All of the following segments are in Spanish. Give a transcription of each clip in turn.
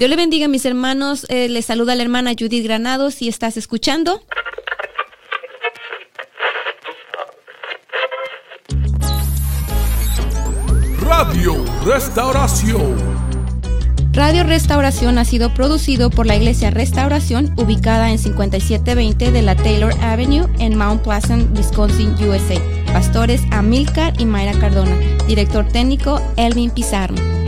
Dios le bendiga, mis hermanos. Eh, les saluda la hermana Judith Granados si estás escuchando. Radio Restauración. Radio Restauración ha sido producido por la Iglesia Restauración, ubicada en 5720 de la Taylor Avenue en Mount Pleasant, Wisconsin, USA. Pastores Amilcar y Mayra Cardona. Director técnico Elvin Pizarro.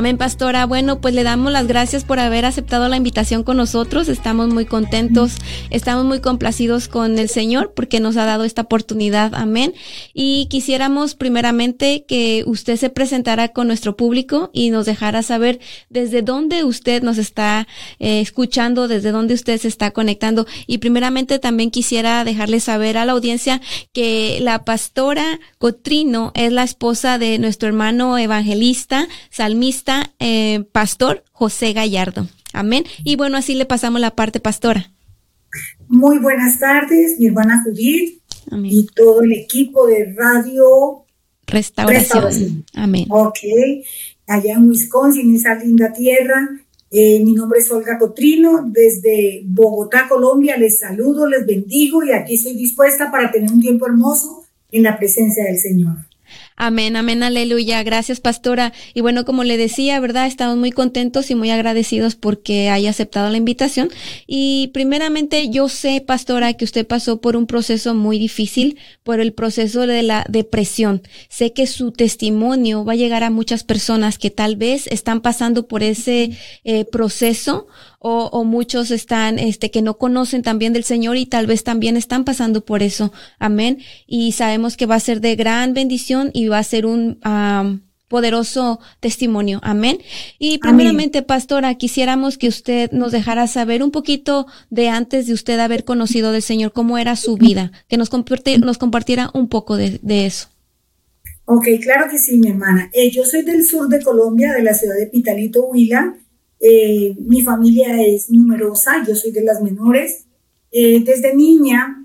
Amén, pastora. Bueno, pues le damos las gracias por haber aceptado la invitación con nosotros. Estamos muy contentos, estamos muy complacidos con el Señor porque nos ha dado esta oportunidad. Amén. Y quisiéramos primeramente que usted se presentara con nuestro público y nos dejara saber desde dónde usted nos está eh, escuchando, desde dónde usted se está conectando. Y primeramente también quisiera dejarle saber a la audiencia que la pastora Cotrino es la esposa de nuestro hermano evangelista, salmista, eh, pastor José Gallardo. Amén. Y bueno, así le pasamos la parte pastora. Muy buenas tardes, mi hermana Judith y todo el equipo de Radio Restauración. Amén. Ok, allá en Wisconsin, esa linda tierra. Eh, mi nombre es Olga Cotrino, desde Bogotá, Colombia. Les saludo, les bendigo y aquí estoy dispuesta para tener un tiempo hermoso en la presencia del Señor. Amén, amén, aleluya. Gracias, pastora. Y bueno, como le decía, ¿verdad? Estamos muy contentos y muy agradecidos porque haya aceptado la invitación. Y primeramente, yo sé, pastora, que usted pasó por un proceso muy difícil, por el proceso de la depresión. Sé que su testimonio va a llegar a muchas personas que tal vez están pasando por ese eh, proceso o, o, muchos están, este, que no conocen también del Señor y tal vez también están pasando por eso. Amén. Y sabemos que va a ser de gran bendición y va a ser un, poderoso testimonio. Amén. Y primeramente, pastora, quisiéramos que usted nos dejara saber un poquito de antes de usted haber conocido del Señor, cómo era su vida, que nos, nos compartiera un poco de, eso. Ok, claro que sí, mi hermana. Eh, yo soy del sur de Colombia, de la ciudad de Pitalito, Huila. Eh, mi familia es numerosa, yo soy de las menores. Eh, desde niña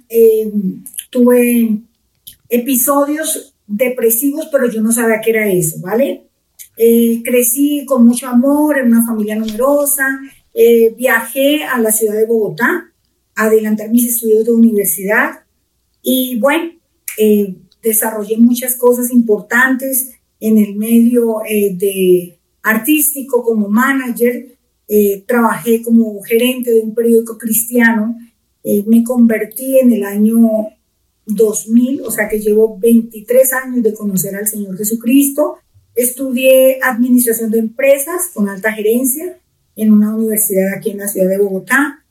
tuve episodios depresivos, pero yo no sabía qué era eso, ¿vale? Eh, crecí con mucho amor en una familia numerosa, eh, viajé a la ciudad de Bogotá a adelantar mis estudios de universidad y bueno, eh, desarrollé muchas cosas importantes en el medio de artístico como manager, trabajé como gerente de un periódico cristiano, me convertí en el año 2000, o sea que llevo 23 años de conocer al Señor Jesucristo. Estudié administración de empresas con alta gerencia en una universidad aquí en la ciudad de Bogotá.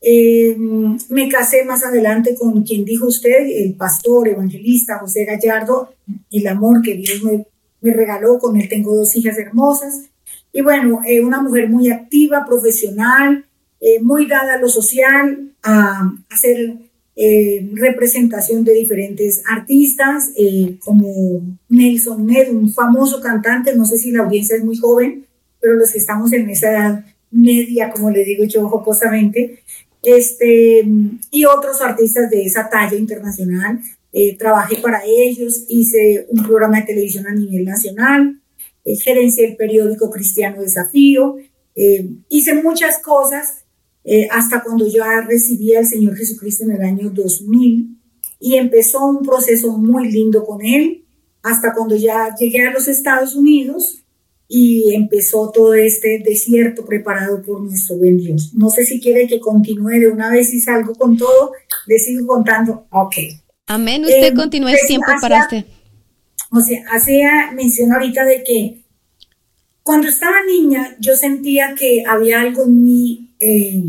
Em, me casé más adelante con quien dijo usted, el pastor evangelista José Gallardo, el amor que Dios me, me regaló, con él tengo dos hijas hermosas. Y bueno, eh, una mujer muy activa, profesional, eh, muy dada a lo social, a hacer eh, representación de diferentes artistas, eh, como Nelson Ned, un famoso cantante, no sé si la audiencia es muy joven, pero los que estamos en esa edad media, como le digo yo jocosamente, este, y otros artistas de esa talla internacional. Eh, trabajé para ellos, hice un programa de televisión a nivel nacional, gerencié el periódico Cristiano Desafío, hice muchas cosas eh, hasta cuando yo recibí al Señor Jesucristo en el año 2000 y empezó un proceso muy lindo con Él, hasta cuando ya llegué a los Estados Unidos y empezó todo este desierto preparado por nuestro buen Dios. No sé si quiere que continúe de una vez y salgo con todo, le sigo contando. Ok. Amén, usted eh, continúe el tiempo para usted. O sea, hacía mención ahorita de que cuando estaba niña yo sentía que había algo en mí eh,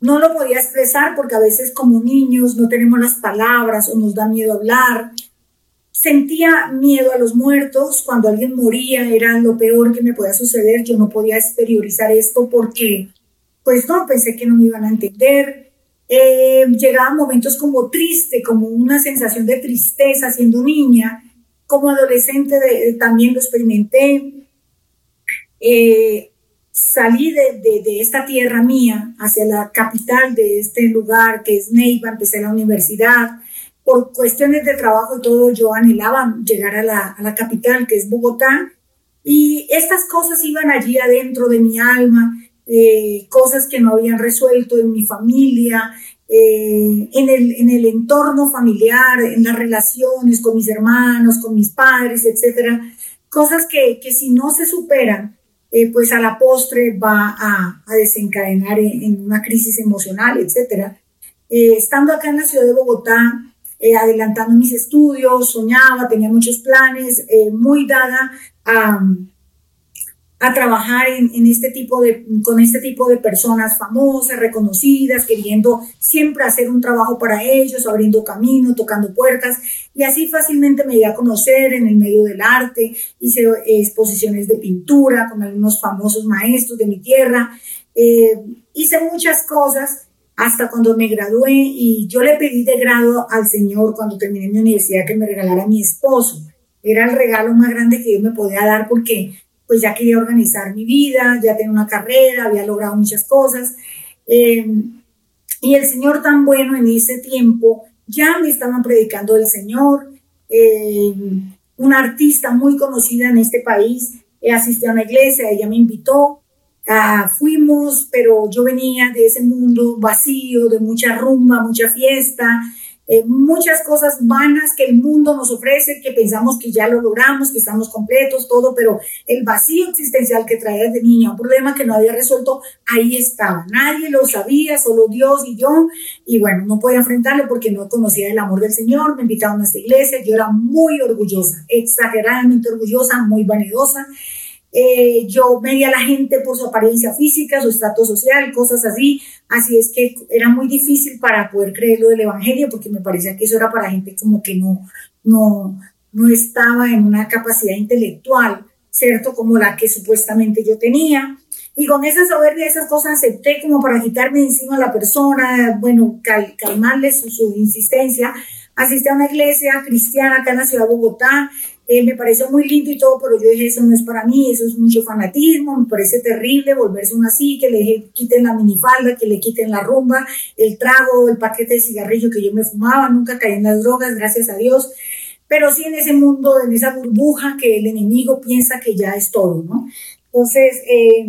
no lo podía expresar porque a veces como niños no tenemos las palabras o nos da miedo hablar. Sentía miedo a los muertos, cuando alguien moría era lo peor que me podía suceder, yo no podía exteriorizar esto porque, pues no, pensé que no me iban a entender. Eh, llegaban momentos como triste, como una sensación de tristeza siendo niña, como adolescente también lo experimenté. Eh, salí de, esta tierra mía hacia la capital de este lugar que es Neiva, empecé la universidad. Por cuestiones de trabajo y todo, yo anhelaba llegar a la, capital, que es Bogotá. Y estas cosas iban allí adentro de mi alma, eh, cosas que no habían resuelto en mi familia, eh, en, el, en el entorno familiar, en las relaciones con mis hermanos, con mis padres, etcétera. Cosas que, que si no se superan, eh, pues a la postre va a, a desencadenar en, una crisis emocional, etcétera. estando acá en la ciudad de Bogotá, adelantando mis estudios, soñaba, tenía muchos planes, muy dada a, a trabajar en, este tipo de, con este tipo de personas famosas, reconocidas, queriendo siempre hacer un trabajo para ellos, abriendo camino, tocando puertas, y así fácilmente me di a conocer en el medio del arte, hice exposiciones de pintura con algunos famosos maestros de mi tierra, eh, hice muchas cosas hasta cuando me gradué y yo le pedí de grado al Señor cuando terminé mi universidad que me regalara a mi esposo. Era el regalo más grande que yo me podía dar porque pues ya quería organizar mi vida, ya tenía una carrera, había logrado muchas cosas. Eh, y el Señor tan bueno en ese tiempo, ya me estaban predicando del Señor. Eh, una artista muy conocida en este país eh, asistió a una iglesia, ella me invitó. Ah, fuimos, pero yo venía de ese mundo vacío, de mucha rumba, mucha fiesta, eh, muchas cosas vanas que el mundo nos ofrece, que pensamos que ya lo logramos, que estamos completos, todo, pero el vacío existencial que traía de niña, un problema que no había resuelto, ahí estaba. Nadie lo sabía, solo Dios y yo. Y bueno, no podía enfrentarlo porque no conocía el amor del Señor. Me invitaron a esta iglesia, yo era muy orgullosa, exageradamente orgullosa, muy vanidosa. Eh, yo medía a la gente por su apariencia física, su estatus social, cosas así. Así es que era muy difícil para poder creer lo del Evangelio porque me parecía que eso era para gente como que no, no, no estaba en una capacidad intelectual, ¿cierto? Como la que supuestamente yo tenía. Y con esa soberbia, esas cosas acepté como para quitarme encima a la persona, bueno, calmarle su, su insistencia. Asistí a una iglesia cristiana acá en la ciudad de Bogotá, eh, me pareció muy lindo y todo, pero yo dije, eso no es para mí, eso es mucho fanatismo, me parece terrible volverse uno así, que le quiten la minifalda, que le quiten la rumba, el trago, el paquete de cigarrillo que yo me fumaba, nunca caí en las drogas, gracias a Dios, pero sí en ese mundo, en esa burbuja que el enemigo piensa que ya es todo, ¿no? Entonces, eh,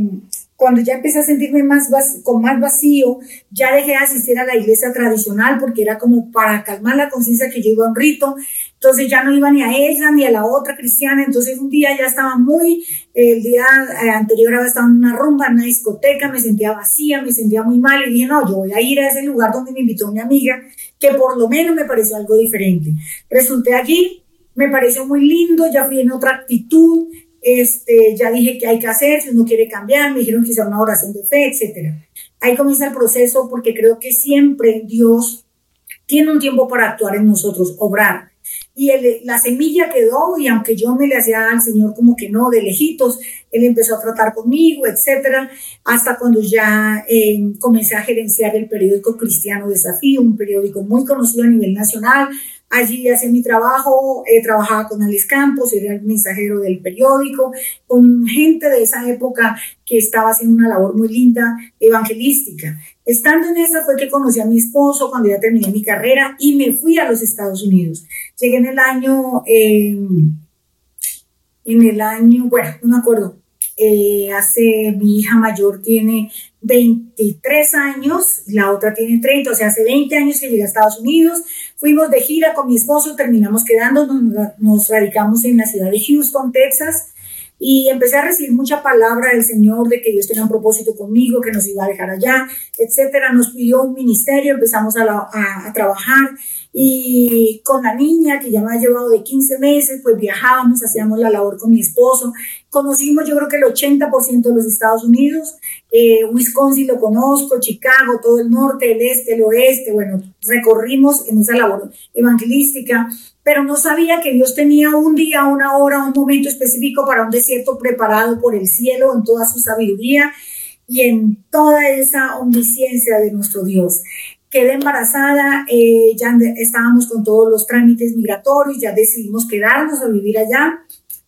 cuando ya empecé a sentirme más con más vacío, ya dejé de asistir a la iglesia tradicional porque era como para calmar la conciencia que yo iba a un rito, entonces ya no iba ni a esa ni a la otra cristiana, entonces un día ya estaba muy, el día eh, anterior había estado en una rumba, en una discoteca, me sentía vacía, me sentía muy mal y dije, no, yo voy a ir a ese lugar donde me invitó mi amiga, que por lo menos me pareció algo diferente. Resulté allí, me pareció muy lindo, ya fui en otra actitud, este, ya dije que hay que hacer, si uno quiere cambiar, me dijeron que sea una oración de fe, etc. Ahí comienza el proceso porque creo que siempre Dios tiene un tiempo para actuar en nosotros, obrar. Y la semilla quedó y aunque yo me le hacía al Señor como que no, de lejitos, Él empezó a tratar conmigo, etcétera, hasta cuando ya eh, comencé a gerenciar el periódico Cristiano Desafío, un periódico muy conocido a nivel nacional, Allí hacía mi trabajo, eh, trabajaba con Alex Campos, era el mensajero del periódico, con gente de esa época que estaba haciendo una labor muy linda evangelística. Estando en esa fue que conocí a mi esposo cuando ya terminé mi carrera y me fui a los Estados Unidos. Llegué en el año, eh, en el año, bueno, no me acuerdo, eh, hace, mi hija mayor tiene 23 años, la otra tiene 30, o sea, hace 20 años que llegué a Estados Unidos, fuimos de gira con mi esposo, terminamos quedándonos, nos radicamos en la ciudad de Houston, Texas, y empecé a recibir mucha palabra del Señor de que Dios tenía un propósito conmigo, que nos iba a dejar allá, etcétera. Nos pidió un ministerio, empezamos a, a, a trabajar y con la niña que ya me ha llevado de 15 meses, pues viajábamos, hacíamos la labor con mi esposo. Conocimos yo creo que el 80% de los Estados Unidos, eh, Wisconsin lo conozco, Chicago, todo el norte, el este, el oeste, bueno, recorrimos en esa labor evangelística, pero no sabía que Dios tenía un día, una hora, un momento específico para un desierto preparado por el cielo en toda su sabiduría y en toda esa omnisciencia de nuestro Dios quedé embarazada, ya estábamos con todos los trámites migratorios, ya decidimos quedarnos a vivir allá.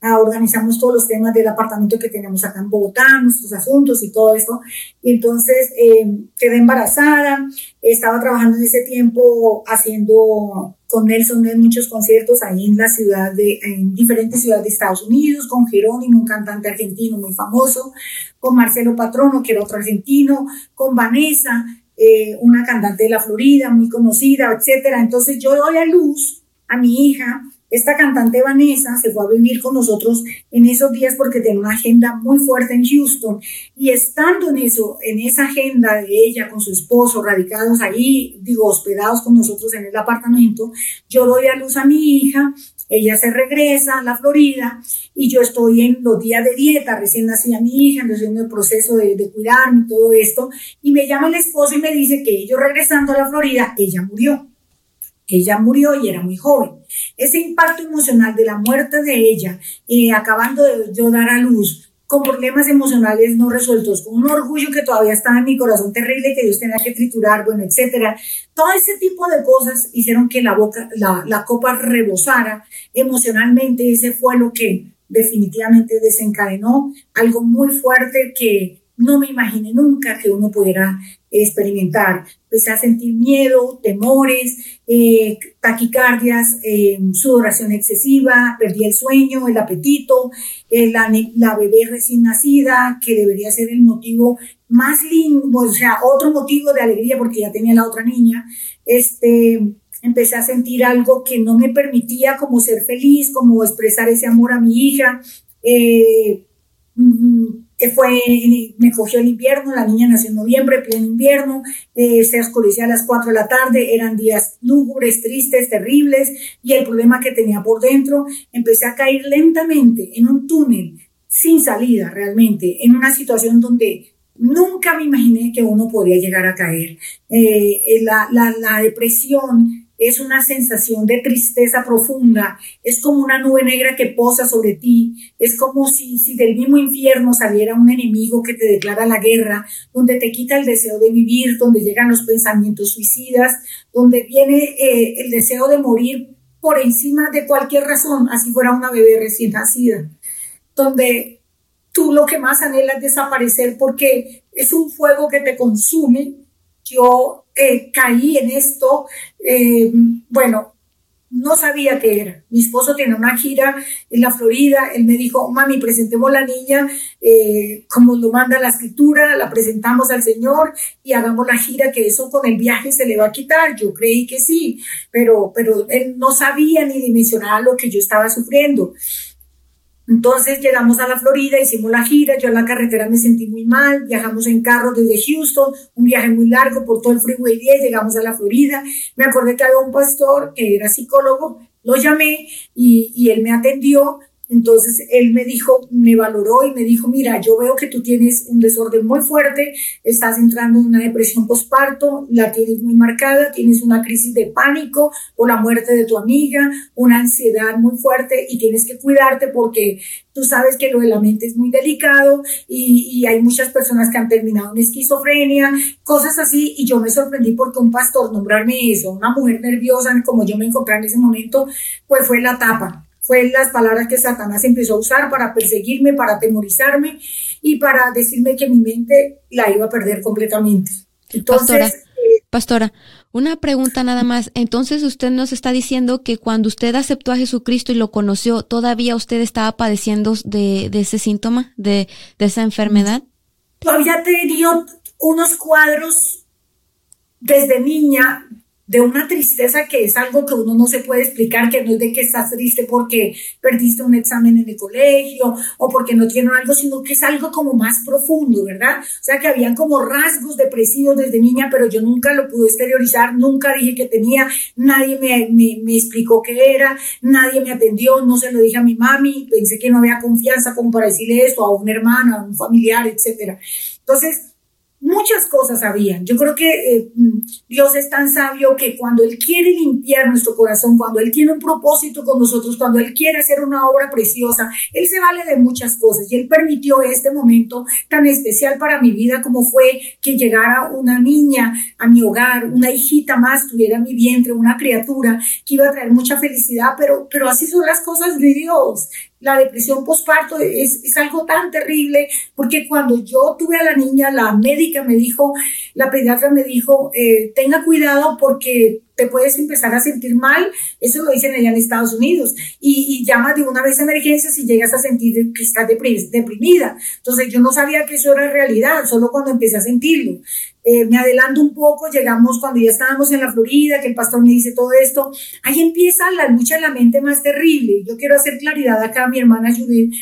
ah, organizamos todos los temas del apartamento que tenemos acá en Bogotá, nuestros asuntos y todo esto. Y entonces eh, quedé embarazada, estaba trabajando en ese tiempo haciendo con Nelson en muchos conciertos ahí en la ciudad de, en diferentes ciudades de Estados Unidos, con Jerónimo, un cantante argentino muy famoso, con Marcelo Patrono, que era otro argentino, con Vanessa, eh, una cantante de la Florida muy conocida, etcétera. Entonces yo doy a luz a mi hija esta cantante Vanessa se fue a vivir con nosotros en esos días porque tenía una agenda muy fuerte en Houston y estando en eso, en esa agenda de ella con su esposo, radicados ahí, digo, hospedados con nosotros en el apartamento, yo doy a luz a mi hija, ella se regresa a la Florida y yo estoy en los días de dieta, recién nacida mi hija, estoy en el proceso de, cuidarme y todo esto, y me llama el esposo y me dice que yo regresando a la Florida, ella murió. Ella murió y era muy joven. Ese impacto emocional de la muerte de ella, eh, acabando de yo dar a luz, con problemas emocionales no resueltos, con un orgullo que todavía estaba en mi corazón terrible que Dios tenía que triturar, bueno, etcétera. Todo ese tipo de cosas hicieron que la boca, la, la copa rebosara emocionalmente. Ese fue lo que definitivamente desencadenó algo muy fuerte que no me imaginé nunca que uno pudiera experimentar. Empecé a sentir miedo, temores, eh, taquicardias, eh, sudoración excesiva, perdí el sueño, el apetito, eh, la, bebé recién nacida, que debería ser el motivo más lindo, o sea, otro motivo de alegría porque ya tenía la otra niña. Este, empecé a sentir algo que no me permitía como ser feliz, como expresar ese amor a mi hija. Eh, fue, me cogió el invierno, la niña nació en noviembre, pleno invierno, eh, se oscurecía a las 4 de la tarde, eran días lúgubres, tristes, terribles, y el problema que tenía por dentro, empecé a caer lentamente en un túnel sin salida realmente, en una situación donde nunca me imaginé que uno podría llegar a caer. Eh, eh la depresión, es una sensación de tristeza profunda, es como una nube negra que posa sobre ti, es como si, si del mismo infierno saliera un enemigo que te declara la guerra, donde te quita el deseo de vivir, donde llegan los pensamientos suicidas, donde viene eh, el deseo de morir por encima de cualquier razón, así fuera una bebé recién nacida, donde tú lo que más anhelas es desaparecer porque es un fuego que te consume. Yo eh, caí en esto, eh, bueno, no sabía qué era. Mi esposo tiene una gira en la Florida, él me dijo, mami, presentemos la niña eh, como lo manda la escritura, la presentamos al Señor y hagamos la gira, que eso con el viaje se le va a quitar. Yo creí que sí, pero, pero él no sabía ni dimensionaba lo que yo estaba sufriendo. Entonces llegamos a la Florida, hicimos la gira, yo en la carretera me sentí muy mal, viajamos en carro desde Houston, un viaje muy largo por todo el Freeway 10, llegamos a la Florida, me acordé que había un pastor que era psicólogo, lo llamé y, y él me atendió entonces él me dijo, me valoró y me dijo, mira, yo veo que tú tienes un desorden muy fuerte, estás entrando en una depresión postparto, la tienes muy marcada, tienes una crisis de pánico por la muerte de tu amiga, una ansiedad muy fuerte y tienes que cuidarte porque tú sabes que lo de la mente es muy delicado y, y hay muchas personas que han terminado en esquizofrenia, cosas así. Y yo me sorprendí porque un pastor nombrarme eso, una mujer nerviosa como yo me encontré en ese momento, pues fue la tapa fue las palabras que Satanás empezó a usar para perseguirme, para atemorizarme y para decirme que mi mente la iba a perder completamente. Entonces, eh, Pastora, una pregunta nada más. Entonces usted nos está diciendo que cuando usted aceptó a Jesucristo y lo conoció, todavía usted estaba padeciendo de, ese síntoma, de, de, esa enfermedad. Todavía tenía unos cuadros desde niña de una tristeza que es algo que uno no se puede explicar, que no es de que estás triste porque perdiste un examen en el colegio o porque no tiene algo, sino que es algo como más profundo, ¿verdad? O sea, que habían como rasgos depresivos desde niña, pero yo nunca lo pude exteriorizar, nunca dije que tenía, nadie me, me, me explicó qué era, nadie me atendió, no se lo dije a mi mami, pensé que no había confianza como para decirle esto a un hermano, a un familiar, etcétera. Entonces, muchas cosas habían. Yo creo que eh, Dios es tan sabio que cuando Él quiere limpiar nuestro corazón, cuando Él tiene un propósito con nosotros, cuando Él quiere hacer una obra preciosa, Él se vale de muchas cosas y Él permitió este momento tan especial para mi vida como fue que llegara una niña a mi hogar, una hijita más tuviera mi vientre, una criatura que iba a traer mucha felicidad, pero, pero así son las cosas de Dios. La depresión postparto es, es, algo tan terrible, porque cuando yo tuve a la niña, la médica me dijo, la pediatra me dijo, eh, tenga cuidado porque te puedes empezar a sentir mal, eso lo dicen allá en Estados Unidos, y, y llama de una vez a emergencia si llegas a sentir que estás deprimida. Entonces yo no sabía que eso era realidad, solo cuando empecé a sentirlo. Eh, me adelanto un poco, llegamos cuando ya estábamos en la Florida, que el pastor me dice todo esto, ahí empieza la lucha en la mente más terrible. Yo quiero hacer claridad acá a mi hermana Judith,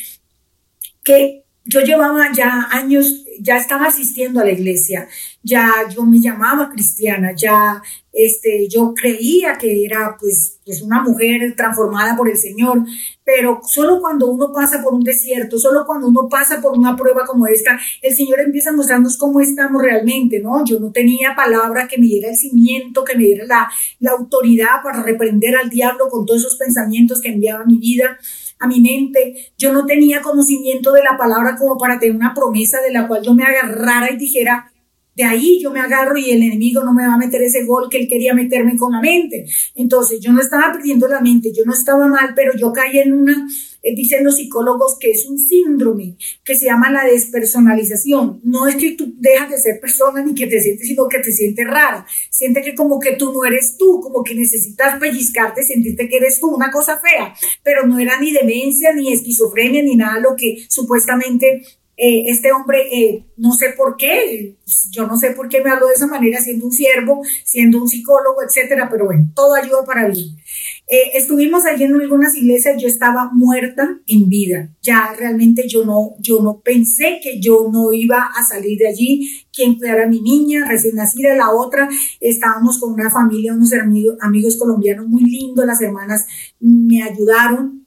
que yo llevaba ya años, ya estaba asistiendo a la iglesia, ya yo me llamaba cristiana, ya este, yo creía que era pues, pues una mujer transformada por el Señor, pero solo cuando uno pasa por un desierto, solo cuando uno pasa por una prueba como esta, el Señor empieza a mostrarnos cómo estamos realmente, ¿no? Yo no tenía palabra que me diera el cimiento, que me diera la, la autoridad para reprender al diablo con todos esos pensamientos que enviaba a mi vida a mi mente. Yo no tenía conocimiento de la palabra como para tener una promesa de la cual yo me agarrara y dijera, de ahí yo me agarro y el enemigo no me va a meter ese gol que él quería meterme con la mente. Entonces yo no estaba perdiendo la mente, yo no estaba mal, pero yo caí en una, eh, dicen los psicólogos que es un síndrome que se llama la despersonalización. No es que tú dejas de ser persona ni que te sientes, sino que te sientes rara. Siente que como que tú no eres tú, como que necesitas pellizcarte, sentirte que eres tú, una cosa fea. Pero no era ni demencia, ni esquizofrenia, ni nada lo que supuestamente eh, este hombre, eh, no sé por qué, yo no sé por qué me habló de esa manera, siendo un siervo, siendo un psicólogo, etcétera, pero bueno, todo ayuda para bien. Eh, estuvimos allí en algunas iglesias, yo estaba muerta en vida, ya realmente yo no, yo no pensé que yo no iba a salir de allí, quien cuidara a mi niña recién nacida, la otra, estábamos con una familia, unos amigos, amigos colombianos muy lindos, las hermanas me ayudaron,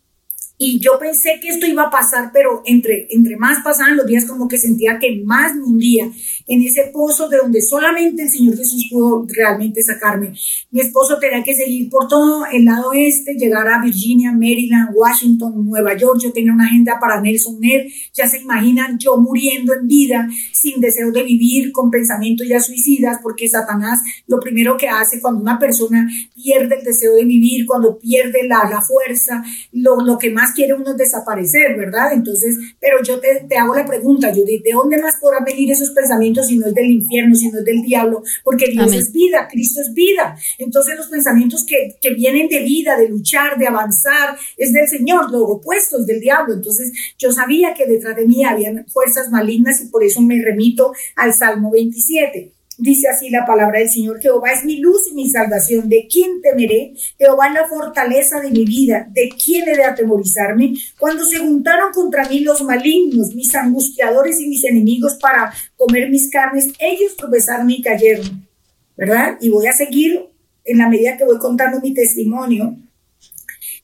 y yo pensé que esto iba a pasar, pero entre, entre más pasaban los días, como que sentía que más me hundía en ese pozo de donde solamente el Señor Jesús pudo realmente sacarme. Mi esposo tenía que seguir por todo el lado este, llegar a Virginia, Maryland, Washington, Nueva York. Yo tenía una agenda para Nelson Ned. Ya se imaginan yo muriendo en vida, sin deseo de vivir, con pensamientos ya suicidas, porque Satanás lo primero que hace cuando una persona pierde el deseo de vivir, cuando pierde la, la fuerza, lo, lo que más quiere uno desaparecer, ¿verdad? Entonces, pero yo te, te hago la pregunta, yo ¿de dónde más podrán venir esos pensamientos si no es del infierno, si no es del diablo? Porque Dios es vida, Cristo es vida. Entonces los pensamientos que, que vienen de vida, de luchar, de avanzar, es del Señor, lo opuesto es del diablo. Entonces yo sabía que detrás de mí habían fuerzas malignas y por eso me remito al Salmo 27. Dice así la palabra del Señor, Jehová es mi luz y mi salvación, ¿de quién temeré? Jehová es la fortaleza de mi vida, ¿de quién he de atemorizarme? Cuando se juntaron contra mí los malignos, mis angustiadores y mis enemigos para comer mis carnes, ellos tropezaron y cayeron, ¿verdad? Y voy a seguir en la medida que voy contando mi testimonio,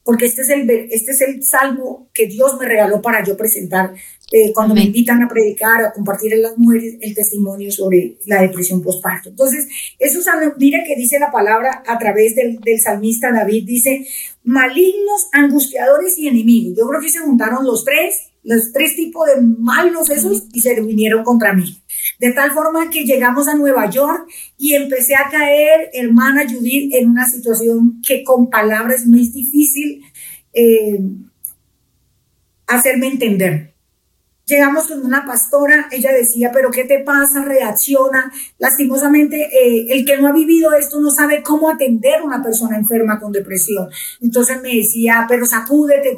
porque este es el, este es el salmo que Dios me regaló para yo presentar eh, cuando me invitan a predicar, a compartir en las mujeres el testimonio sobre la depresión postparto. Entonces, eso mira que dice la palabra a través del, del salmista David, dice, malignos, angustiadores y enemigos. Yo creo que se juntaron los tres, los tres tipos de malos esos y se vinieron contra mí. De tal forma que llegamos a Nueva York y empecé a caer, hermana Judith, en una situación que con palabras es muy difícil eh, hacerme entender. Llegamos con una pastora, ella decía, pero ¿qué te pasa? Reacciona. Lastimosamente, eh, el que no ha vivido esto no sabe cómo atender a una persona enferma con depresión. Entonces me decía, pero sacúdete,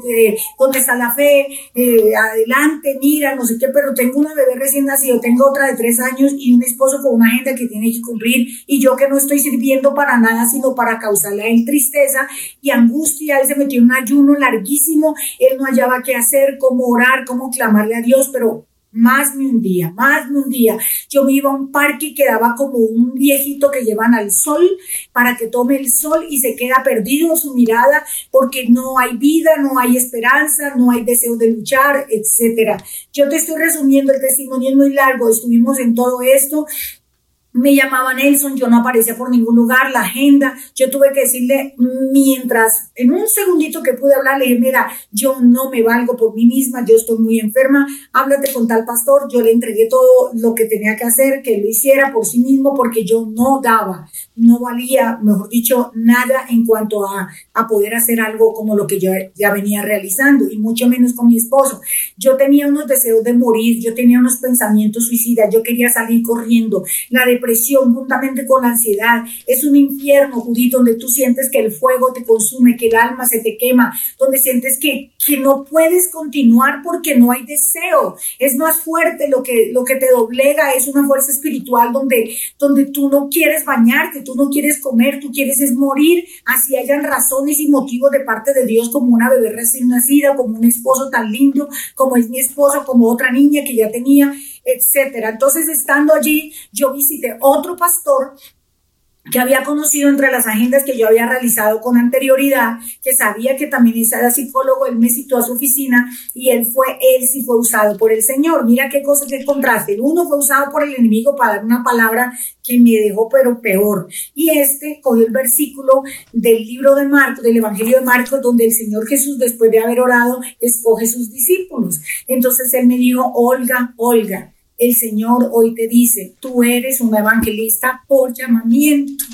¿dónde está la fe? Eh, adelante, mira, no sé qué, pero tengo una bebé recién nacido, tengo otra de tres años y un esposo con una agenda que tiene que cumplir y yo que no estoy sirviendo para nada, sino para causarle a él tristeza y angustia. Él se metió en un ayuno larguísimo, él no hallaba qué hacer, cómo orar, cómo clamarle a Dios pero más me hundía, más me hundía. Yo me iba a un parque y quedaba como un viejito que llevan al sol para que tome el sol y se queda perdido su mirada porque no hay vida, no hay esperanza, no hay deseo de luchar, etcétera. Yo te estoy resumiendo, el testimonio es muy largo, estuvimos en todo esto me llamaba Nelson, yo no aparecía por ningún lugar, la agenda, yo tuve que decirle, mientras, en un segundito que pude hablar, le dije, mira, yo no me valgo por mí misma, yo estoy muy enferma, háblate con tal pastor, yo le entregué todo lo que tenía que hacer, que lo hiciera por sí mismo, porque yo no daba, no valía, mejor dicho, nada en cuanto a, a poder hacer algo como lo que yo ya venía realizando, y mucho menos con mi esposo. Yo tenía unos deseos de morir, yo tenía unos pensamientos suicidas, yo quería salir corriendo, la de depresión juntamente con la ansiedad. Es un infierno, Judith, donde tú sientes que el fuego te consume, que el alma se te quema, donde sientes que, que no puedes continuar porque no hay deseo. Es más fuerte lo que, lo que te doblega, es una fuerza espiritual donde, donde tú no quieres bañarte, tú no quieres comer, tú quieres es morir, así hayan razones y motivos de parte de Dios como una bebé recién nacida, como un esposo tan lindo, como es mi esposo, como otra niña que ya tenía etcétera. Entonces, estando allí, yo visité otro pastor que había conocido entre las agendas que yo había realizado con anterioridad, que sabía que también era psicólogo, él me citó a su oficina y él fue, él sí fue usado por el Señor. Mira qué cosa, qué contraste. El uno fue usado por el enemigo para dar una palabra que me dejó pero peor. Y este cogió el versículo del libro de Marcos, del Evangelio de Marcos, donde el Señor Jesús, después de haber orado, escoge sus discípulos. Entonces él me dijo, Olga, Olga, el Señor hoy te dice, tú eres un evangelista por llamamiento.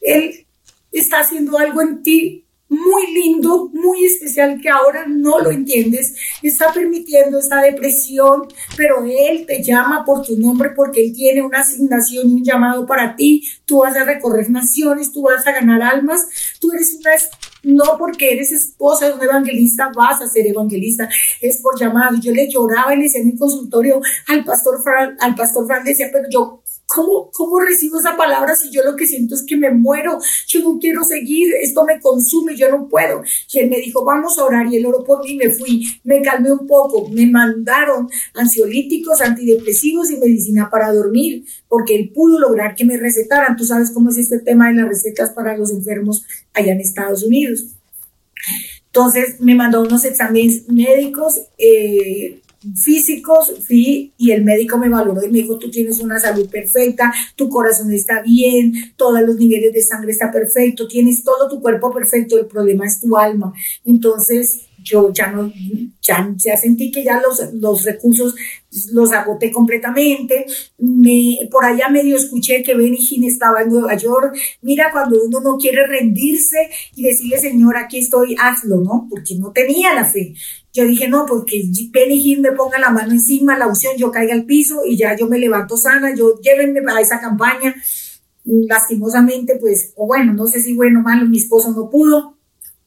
Él está haciendo algo en ti muy lindo, muy especial que ahora no lo entiendes. Está permitiendo esta depresión, pero Él te llama por tu nombre porque Él tiene una asignación y un llamado para ti. Tú vas a recorrer naciones, tú vas a ganar almas, tú eres una no porque eres esposa de un evangelista vas a ser evangelista, es por llamado. Yo le lloraba y le decía en el consultorio al pastor Fran, al pastor Fran decía, pero yo, ¿cómo, ¿cómo recibo esa palabra si yo lo que siento es que me muero? Yo no quiero seguir, esto me consume, yo no puedo. Y él me dijo, vamos a orar y él oró por mí, me fui, me calmé un poco, me mandaron ansiolíticos, antidepresivos y medicina para dormir, porque él pudo lograr que me recetaran. Tú sabes cómo es este tema de las recetas para los enfermos allá en Estados Unidos. Entonces me mandó unos exámenes médicos eh, físicos, fui y el médico me valoró y me dijo, tú tienes una salud perfecta, tu corazón está bien, todos los niveles de sangre está perfecto, tienes todo tu cuerpo perfecto, el problema es tu alma. Entonces, yo ya no, ya, ya sentí que ya los, los recursos los agoté completamente. Me, por allá medio escuché que Benny Hinn estaba en Nueva York. Mira, cuando uno no quiere rendirse y decirle, Señor, aquí estoy, hazlo, ¿no? Porque no tenía la fe. Yo dije, no, porque Benny Hinn me ponga la mano encima, la opción, yo caiga al piso y ya yo me levanto sana, yo llévenme a esa campaña. Lastimosamente, pues, o bueno, no sé si bueno o malo, mi esposo no pudo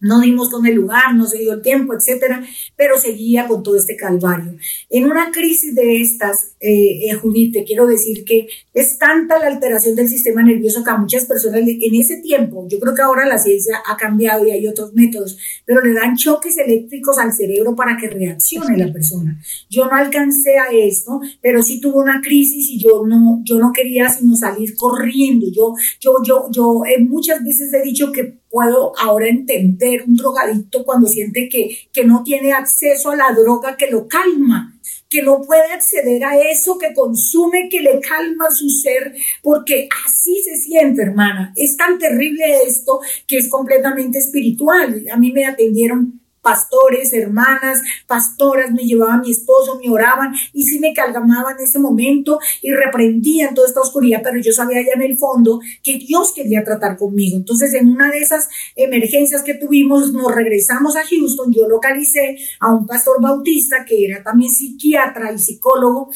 no dimos con el lugar, no se dio el tiempo, etcétera, pero seguía con todo este calvario. En una crisis de estas, eh, eh, Judith, te quiero decir que es tanta la alteración del sistema nervioso que a muchas personas en ese tiempo, yo creo que ahora la ciencia ha cambiado y hay otros métodos, pero le dan choques eléctricos al cerebro para que reaccione la persona. Yo no alcancé a esto, pero sí tuve una crisis y yo no, yo no quería sino salir corriendo. Yo, yo, yo, yo eh, muchas veces he dicho que puedo ahora entender un drogadicto cuando siente que, que no tiene acceso a la droga que lo calma, que no puede acceder a eso que consume, que le calma su ser, porque así se siente, hermana. Es tan terrible esto que es completamente espiritual. A mí me atendieron pastores, hermanas, pastoras, me llevaban a mi esposo, me oraban y sí me calmaban en ese momento y reprendían toda esta oscuridad, pero yo sabía ya en el fondo que Dios quería tratar conmigo. Entonces, en una de esas emergencias que tuvimos, nos regresamos a Houston, yo localicé a un pastor bautista que era también psiquiatra y psicólogo,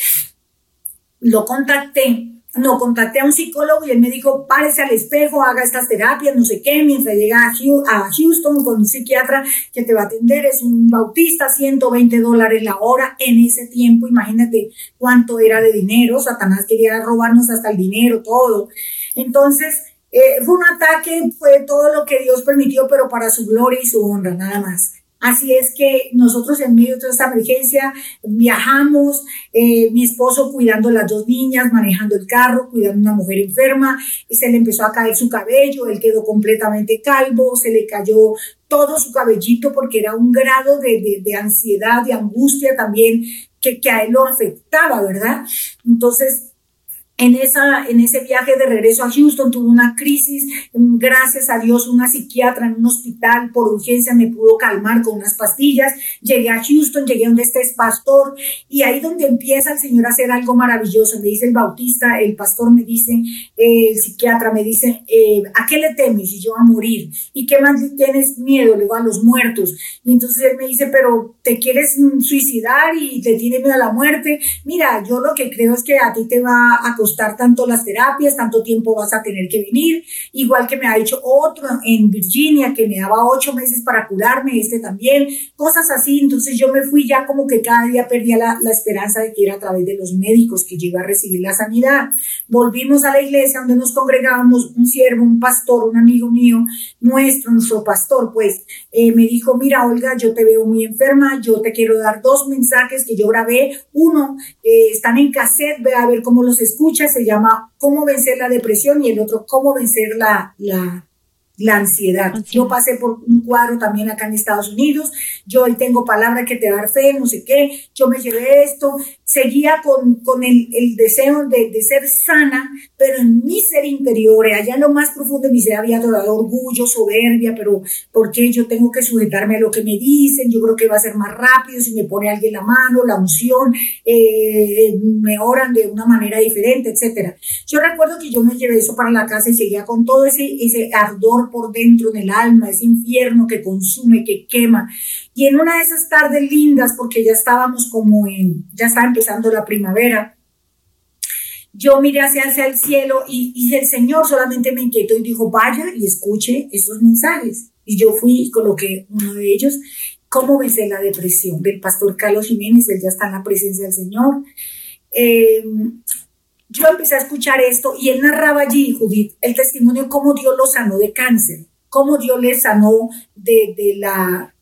lo contacté no, contacté a un psicólogo y él me dijo, párese al espejo, haga estas terapias, no sé qué, mientras llega a Houston con un psiquiatra que te va a atender, es un bautista, 120 dólares la hora en ese tiempo, imagínate cuánto era de dinero, Satanás quería robarnos hasta el dinero, todo. Entonces, eh, fue un ataque, fue todo lo que Dios permitió, pero para su gloria y su honra, nada más. Así es que nosotros en medio de toda esta emergencia viajamos, eh, mi esposo cuidando las dos niñas, manejando el carro, cuidando a una mujer enferma, y se le empezó a caer su cabello, él quedó completamente calvo, se le cayó todo su cabellito porque era un grado de, de, ansiedad, de angustia también que, que a él lo afectaba, ¿verdad? Entonces, en, esa, en ese viaje de regreso a Houston tuve una crisis, gracias a Dios una psiquiatra en un hospital por urgencia me pudo calmar con unas pastillas, llegué a Houston, llegué donde este es pastor y ahí donde empieza el Señor a hacer algo maravilloso, me dice el bautista, el pastor me dice, eh, el psiquiatra me dice, eh, ¿a qué le temes? Y yo a morir, ¿y qué más tienes miedo? Le digo a los muertos, y entonces él me dice, pero te quieres suicidar y te tiene miedo a la muerte, mira, yo lo que creo es que a ti te va a tanto las terapias, tanto tiempo vas a tener que venir, igual que me ha hecho otro en Virginia que me daba ocho meses para curarme, este también, cosas así, entonces yo me fui ya como que cada día perdía la, esperanza de que era a través de los médicos que yo iba a recibir la sanidad. Volvimos a la iglesia donde nos congregábamos, un siervo, un pastor, un amigo mío, nuestro, nuestro pastor, pues eh, me dijo, mira Olga, yo te veo muy enferma, yo te quiero dar dos mensajes que yo grabé, uno, eh, están en cassette, ve a ver cómo los se llama Cómo vencer la depresión y el otro Cómo vencer la, la, la ansiedad. Yo pasé por un cuadro también acá en Estados Unidos, yo hoy tengo palabra que te da fe, no sé qué, yo me llevé esto, seguía con, con el, el deseo de, de, ser sana, pero en mi ser interior, allá en lo más profundo de mi ser había todavía orgullo, soberbia, pero ¿por qué yo tengo que sujetarme a lo que me dicen? Yo creo que va a ser más rápido si me pone alguien la mano, la unción, eh, me oran de una manera diferente, etcétera. Yo recuerdo que yo me llevé eso para la casa y seguía con todo ese, ese ardor por dentro en el alma, ese infierno que consume, que quema. Y en una de esas tardes lindas, porque ya estábamos como en, ya estaba empezando la primavera, yo miré hacia, hacia el cielo y, y el Señor solamente me inquietó y dijo, vaya y escuche esos mensajes. Y yo fui y coloqué uno de ellos, ¿cómo vencer la depresión? Del pastor Carlos Jiménez, él ya está en la presencia del Señor. Eh, yo empecé a escuchar esto y él narraba allí, Judith, el testimonio cómo Dios lo sanó de cáncer, cómo Dios le sanó de, de la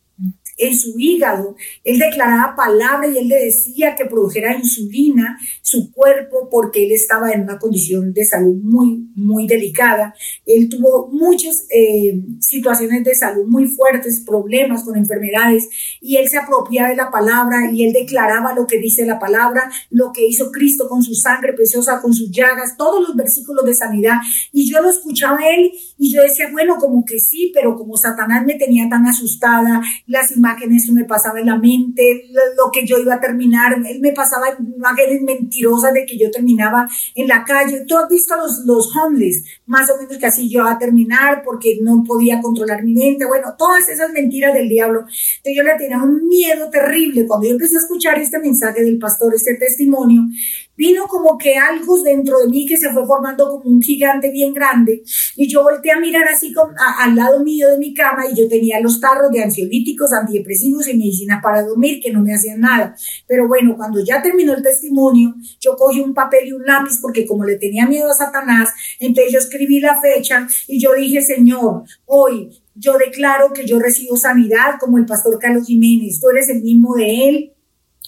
en su hígado. Él declaraba palabra y él le decía que produjera insulina su cuerpo porque él estaba en una condición de salud muy, muy delicada. Él tuvo muchas eh, situaciones de salud muy fuertes, problemas con enfermedades y él se apropiaba de la palabra y él declaraba lo que dice la palabra, lo que hizo Cristo con su sangre preciosa, con sus llagas, todos los versículos de sanidad. Y yo lo escuchaba él y yo decía, bueno, como que sí, pero como Satanás me tenía tan asustada, las imágenes me pasaba en la mente, lo que yo iba a terminar, él me pasaba imágenes mentirosas de que yo terminaba en la calle. Tú has visto los, los homeless, más o menos que así yo iba a terminar porque no podía controlar mi mente. Bueno, todas esas mentiras del diablo. Entonces yo le tenía un miedo terrible. Cuando yo empecé a escuchar este mensaje del pastor, este testimonio, vino como que algo dentro de mí que se fue formando como un gigante bien grande y yo volteé a mirar así al lado mío de mi cama y yo tenía los tarros de ansiolíticos, antidepresivos y medicina para dormir que no me hacían nada. Pero bueno, cuando ya terminó el testimonio, yo cogí un papel y un lápiz porque como le tenía miedo a Satanás, entonces yo escribí la fecha y yo dije, Señor, hoy yo declaro que yo recibo sanidad como el pastor Carlos Jiménez, tú eres el mismo de él,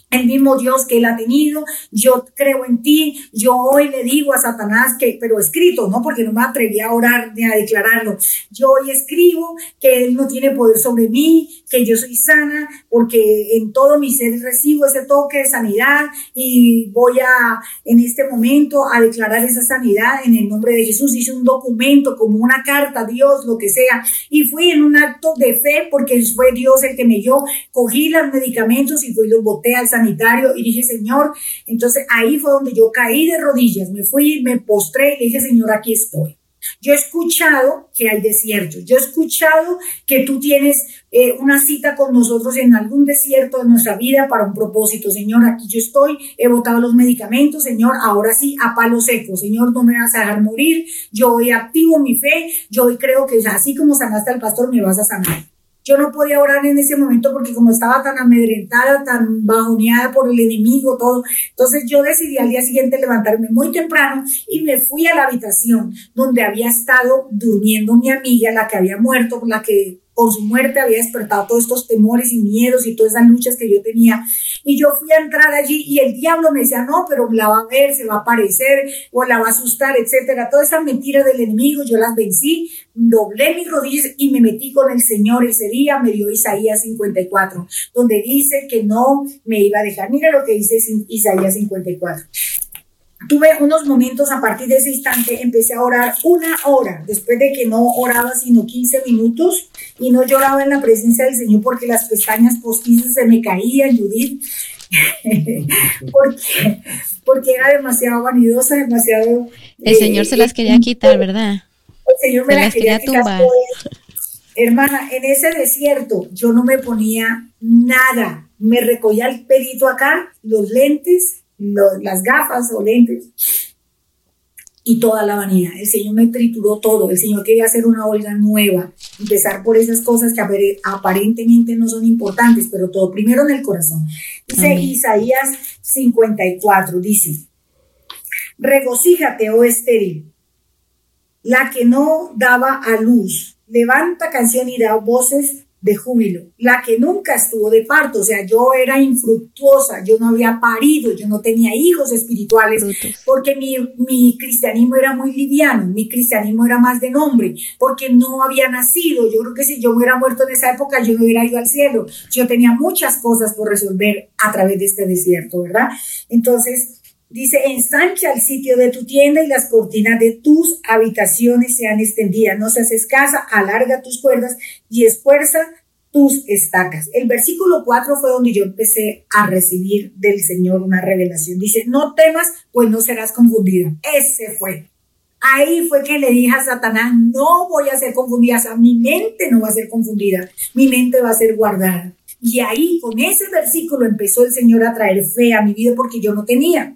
el mismo Dios que él ha tenido, yo creo en ti, yo hoy le digo a Satanás que, pero escrito, no porque no me atreví a orar ni a declararlo, yo hoy escribo que él no tiene poder sobre mí, que yo soy sana, porque en todo mi ser recibo ese toque de sanidad y voy a, en este momento, a declarar esa sanidad en el nombre de Jesús. Hice un documento como una carta Dios, lo que sea, y fui en un acto de fe porque fue Dios el que me dio, cogí los medicamentos y fui los boté al sanitario y dije, Señor, entonces ahí fue donde yo caí de rodillas, me fui, me postré y dije, Señor, aquí estoy. Yo he escuchado que hay desiertos, yo he escuchado que tú tienes eh, una cita con nosotros en algún desierto de nuestra vida para un propósito. Señor, aquí yo estoy, he botado los medicamentos, Señor, ahora sí, a palo seco. Señor, no me vas a dejar morir, yo hoy activo mi fe, yo hoy creo que así como sanaste al pastor, me vas a sanar. Yo no podía orar en ese momento porque como estaba tan amedrentada, tan bajoneada por el enemigo, todo. Entonces yo decidí al día siguiente levantarme muy temprano y me fui a la habitación donde había estado durmiendo mi amiga, la que había muerto, la que con su muerte había despertado todos estos temores y miedos y todas esas luchas que yo tenía. Y yo fui a entrar allí y el diablo me decía, no, pero la va a ver, se va a aparecer o la va a asustar, etcétera. Todas estas mentiras del enemigo, yo las vencí, doblé mis rodillas y me metí con el Señor. Ese día me dio Isaías 54, donde dice que no me iba a dejar. Mira lo que dice Isaías 54. tuve unos momentos a partir de ese instante, empecé a orar una hora, después de que no oraba sino 15 minutos y no lloraba en la presencia del Señor porque las pestañas postizas se me caían, Judith, porque, porque era demasiado vanidosa, demasiado... El Señor se las quería quitar, ¿verdad? El Señor me las quería, tumbar. Hermana, en ese desierto yo no me ponía nada, me recogía el pelito acá, los lentes, las gafas o lentes y toda la vanidad. El Señor me trituró todo. El Señor quería hacer una Olga nueva, empezar por esas cosas que aparentemente no son importantes, pero todo primero en el corazón. Dice Isaías 54, dice, regocíjate, oh estéril, la que no daba a luz, levanta canción y da voces de júbilo, la que nunca estuvo de parto, o sea, yo era infructuosa, yo no había parido, yo no tenía hijos espirituales, porque mi, mi cristianismo era muy liviano, mi cristianismo era más de nombre, porque no había nacido, yo creo que si yo hubiera muerto en esa época, yo no hubiera ido al cielo, yo tenía muchas cosas por resolver a través de este desierto, ¿verdad? Entonces, Dice, ensancha el sitio de tu tienda y las cortinas de tus habitaciones sean extendidas. No seas escasa, alarga tus cuerdas y esfuerza tus estacas. El versículo 4 fue donde yo empecé a recibir del Señor una revelación. Dice, no temas, pues no serás confundida. Ese fue. Ahí fue que le dije a Satanás, no voy a ser confundida, o mi mente no va a ser confundida, mi mente va a ser guardada. Y ahí, con ese versículo, empezó el Señor a traer fe a mi vida porque yo no tenía.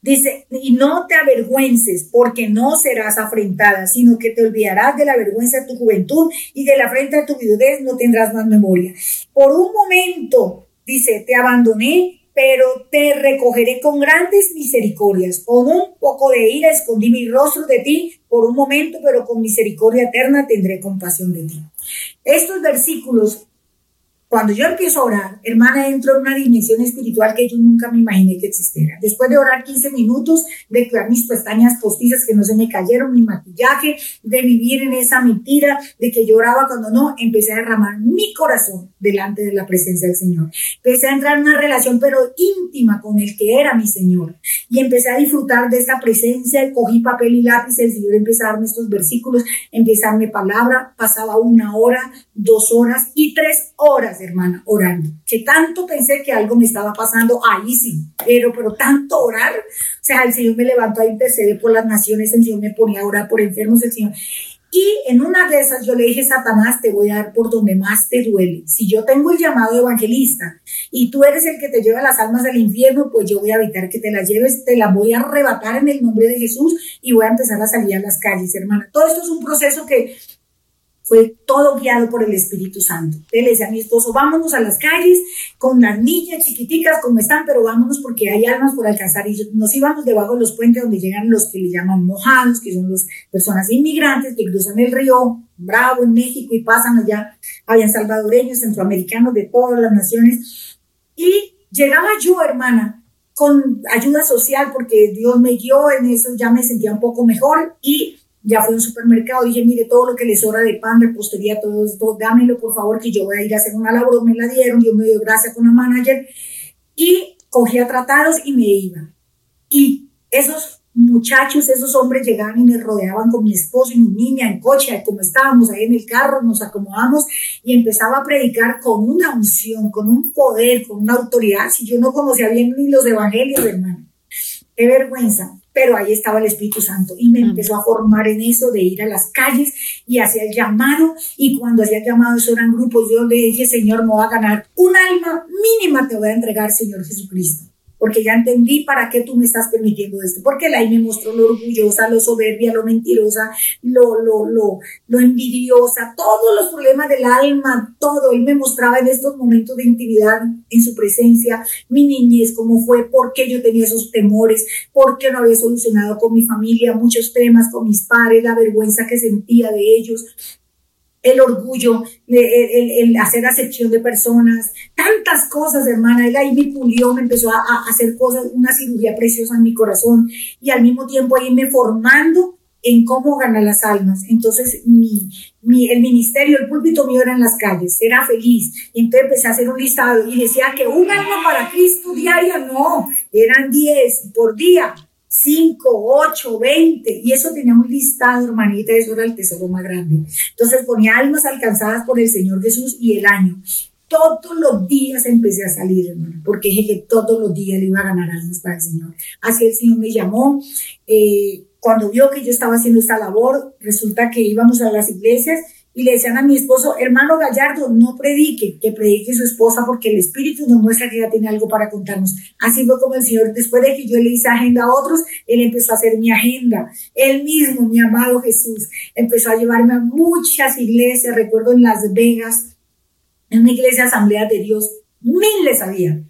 Dice, y no te avergüences porque no serás afrentada, sino que te olvidarás de la vergüenza de tu juventud y de la afrenta de tu viudez no tendrás más memoria. Por un momento, dice, te abandoné, pero te recogeré con grandes misericordias. Con un poco de ira escondí mi rostro de ti por un momento, pero con misericordia eterna tendré compasión de ti. Estos versículos cuando yo empiezo a orar, hermana, entro en una dimensión espiritual que yo nunca me imaginé que existiera. Después de orar 15 minutos, de crear mis pestañas postizas que no se me cayeron, mi maquillaje, de vivir en esa mentira de que lloraba cuando no, empecé a derramar mi corazón delante de la presencia del Señor. Empecé a entrar en una relación pero íntima con el que era mi Señor. Y empecé a disfrutar de esta presencia, cogí papel y lápiz, el Señor empezó a darme estos versículos, darme palabra, pasaba una hora, dos horas y tres horas hermana, orando. Que tanto pensé que algo me estaba pasando, ahí sí, pero, pero tanto orar. O sea, el Señor me levantó a interceder por las naciones, el Señor me ponía a orar por enfermos, el Señor. Y en una de esas yo le dije, Satanás, te voy a dar por donde más te duele. Si yo tengo el llamado evangelista y tú eres el que te lleva las almas al infierno, pues yo voy a evitar que te las lleves, te las voy a arrebatar en el nombre de Jesús y voy a empezar a salir a las calles, hermana. Todo esto es un proceso que fue todo guiado por el Espíritu Santo. Él le decía a mi esposo, vámonos a las calles con las niñas chiquiticas como están, pero vámonos porque hay almas por alcanzar. Y nos íbamos debajo de los puentes donde llegan los que le llaman mojados, que son las personas inmigrantes que cruzan el río Bravo en México y pasan allá. Habían salvadoreños, centroamericanos de todas las naciones. Y llegaba yo, hermana, con ayuda social porque Dios me guió en eso, ya me sentía un poco mejor y ya fui a un supermercado, dije, mire, todo lo que les sobra de pan, repostería, todo esto, dámelo por favor, que yo voy a ir a hacer una labor, me la dieron, Dios me dio gracia con la manager, y cogía tratados y me iba. Y esos muchachos, esos hombres llegaban y me rodeaban con mi esposo y mi niña en coche, como estábamos ahí en el carro, nos acomodamos y empezaba a predicar con una unción, con un poder, con una autoridad, si yo no conocía bien ni los evangelios, hermano. Qué vergüenza pero ahí estaba el Espíritu Santo. Y me empezó a formar en eso de ir a las calles y hacía el llamado. Y cuando hacía el llamado eso eran grupos, yo le dije, Señor, me voy a ganar un alma mínima, te voy a entregar, Señor Jesucristo porque ya entendí para qué tú me estás permitiendo esto, porque la me mostró lo orgullosa, lo soberbia, lo mentirosa, lo, lo, lo, lo envidiosa, todos los problemas del alma, todo, él me mostraba en estos momentos de intimidad en su presencia, mi niñez, cómo fue, por qué yo tenía esos temores, por qué no había solucionado con mi familia muchos temas, con mis padres, la vergüenza que sentía de ellos, el orgullo, el, hacer acepción de personas, tantas cosas, hermana. Él ahí me pulió, me empezó a, hacer cosas, una cirugía preciosa en mi corazón y al mismo tiempo ahí me formando en cómo ganar las almas. Entonces, mi, mi, el ministerio, el púlpito mío era en las calles, era feliz. Entonces empecé a hacer un listado y decía que un alma para Cristo diaria, no, eran 10 por día. 5, 8, 20, y eso tenía un listado, hermanita, eso era el tesoro más grande. Entonces ponía almas alcanzadas por el Señor Jesús y el año. Todos los días empecé a salir, hermano, porque dije que todos los días le iba a ganar almas para el Señor. Así el Señor me llamó. Eh, cuando vio que yo estaba haciendo esta labor, resulta que íbamos a las iglesias y le decían a mi esposo, hermano Gallardo, no predique, que predique su esposa porque el Espíritu nos muestra que ella tiene algo para contarnos. Así fue como el Señor, después de que yo le hice agenda a otros, Él empezó a hacer mi agenda. Él mismo, mi amado Jesús, empezó a llevarme a muchas iglesias, recuerdo en Las Vegas, en una iglesia Asamblea de Dios, miles había.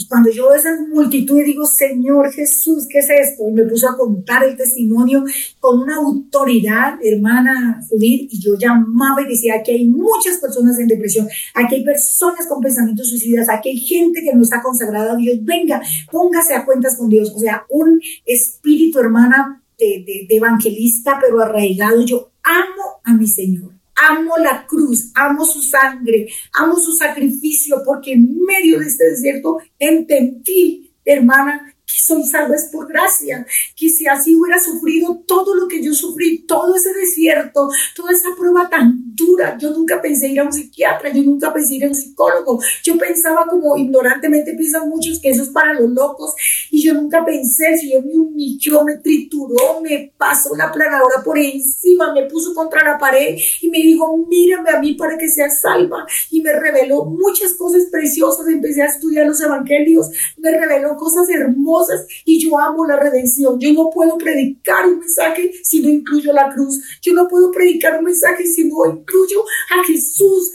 Y cuando yo veo esa multitud y digo, Señor Jesús, ¿qué es esto? Y me puso a contar el testimonio con una autoridad, hermana Judith, y yo llamaba y decía, aquí hay muchas personas en depresión, aquí hay personas con pensamientos suicidas, aquí hay gente que no está consagrada a Dios, venga, póngase a cuentas con Dios. O sea, un espíritu, hermana, de, de evangelista, pero arraigado. Yo amo a mi Señor amo la cruz, amo su sangre, amo su sacrificio, porque en medio de este desierto entendí, hermana, que soy salva es por gracia, que si así hubiera sufrido todo lo que yo sufrí, todo ese desierto, toda esa prueba tan dura, yo nunca pensé ir a un psiquiatra, yo nunca pensé ir a un psicólogo, yo pensaba como ignorantemente piensan muchos que eso es para los locos y yo nunca pensé, si yo me humilló, me trituró, me pasó la planadora por encima, me puso contra la pared y me dijo, mírame a mí para que seas salva y me reveló muchas cosas preciosas, empecé a estudiar los evangelios, me reveló cosas hermosas, y yo amo la redención. Yo no puedo predicar un mensaje si no incluyo la cruz. Yo no puedo predicar un mensaje si no incluyo a Jesús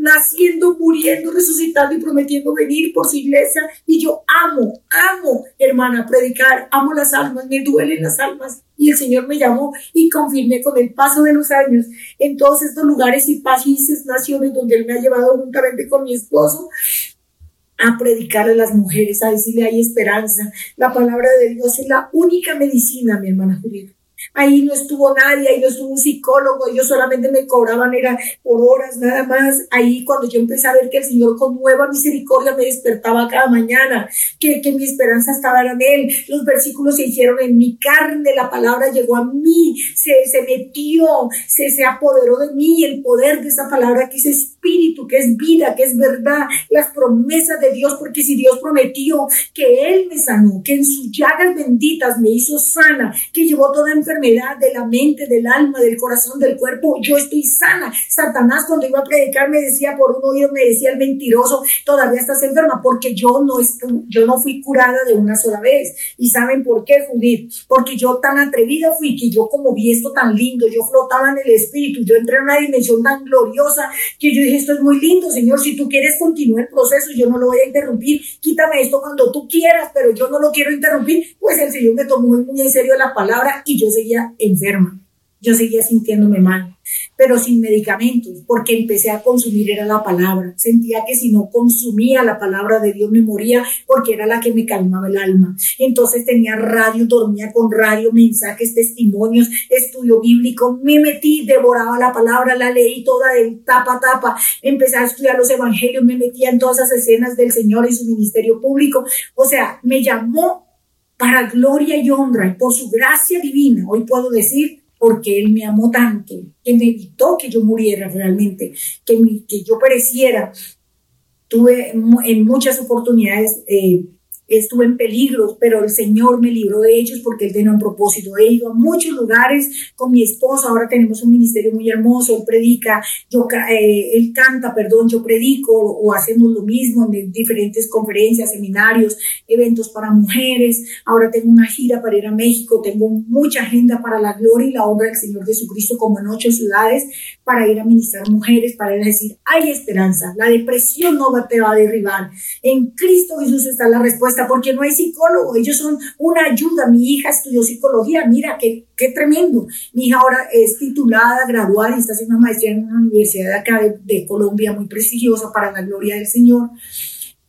naciendo, muriendo, resucitando y prometiendo venir por su iglesia. Y yo amo, amo, hermana, predicar, amo las almas, me duelen las almas. Y el Señor me llamó y confirmé con el paso de los años en todos estos lugares y países, naciones donde Él me ha llevado juntamente con mi esposo a predicar a las mujeres, a decirle hay esperanza. La palabra de Dios es la única medicina, mi hermana Julieta. Ahí no estuvo nadie, ahí no estuvo un psicólogo, ellos solamente me cobraban, era por horas nada más. Ahí cuando yo empecé a ver que el Señor con nueva misericordia me despertaba cada mañana, que, que mi esperanza estaba en Él, los versículos se hicieron en mi carne, la palabra llegó a mí, se, se metió, se, se apoderó de mí, el poder de esa palabra que es espíritu, que es vida, que es verdad, las promesas de Dios, porque si Dios prometió que Él me sanó, que en sus llagas benditas me hizo sana, que llevó toda enfermedad, de la mente, del alma, del corazón, del cuerpo, yo estoy sana. Satanás cuando iba a predicar me decía por un oído, me decía el mentiroso, todavía estás enferma, porque yo no, yo no fui curada de una sola vez. ¿Y saben por qué, Judith? Porque yo tan atrevida fui que yo como vi esto tan lindo, yo flotaba en el espíritu, yo entré en una dimensión tan gloriosa que yo esto es muy lindo, Señor, si tú quieres continuar el proceso, yo no lo voy a interrumpir, quítame esto cuando tú quieras, pero yo no lo quiero interrumpir, pues el Señor me tomó muy en serio la palabra y yo seguía enferma, yo seguía sintiéndome mal, pero sin medicamentos, porque empecé a consumir era la palabra. Sentía que si no consumía la palabra de Dios me moría porque era la que me calmaba el alma. Entonces tenía radio, dormía con radio, mensajes, testimonios, estudio bíblico, me metí, devoraba la palabra, la leí toda de tapa a tapa, empecé a estudiar los evangelios, me metía en todas esas escenas del Señor y su ministerio público. O sea, me llamó para gloria y honra y por su gracia divina, hoy puedo decir, porque Él me amó tanto, que me evitó que yo muriera realmente, que, que yo pereciera. Tuve en muchas oportunidades eh, estuve en peligro, pero el Señor me libró de ellos porque Él tenía un propósito. He ido a muchos lugares con mi esposa, ahora tenemos un ministerio muy hermoso, Él predica, yo, eh, Él canta, perdón, yo predico o hacemos lo mismo en diferentes conferencias, seminarios, eventos para mujeres. Ahora tengo una gira para ir a México, tengo mucha agenda para la gloria y la obra del Señor Jesucristo como en ocho ciudades para ir a ministrar mujeres, para ir a decir, hay esperanza, la depresión no te va a derribar. En Cristo Jesús está la respuesta porque no hay psicólogo, ellos son una ayuda. Mi hija estudió psicología, mira, qué, qué tremendo. Mi hija ahora es titulada, graduada y está haciendo una maestría en una universidad de acá de, Colombia muy prestigiosa para la gloria del Señor.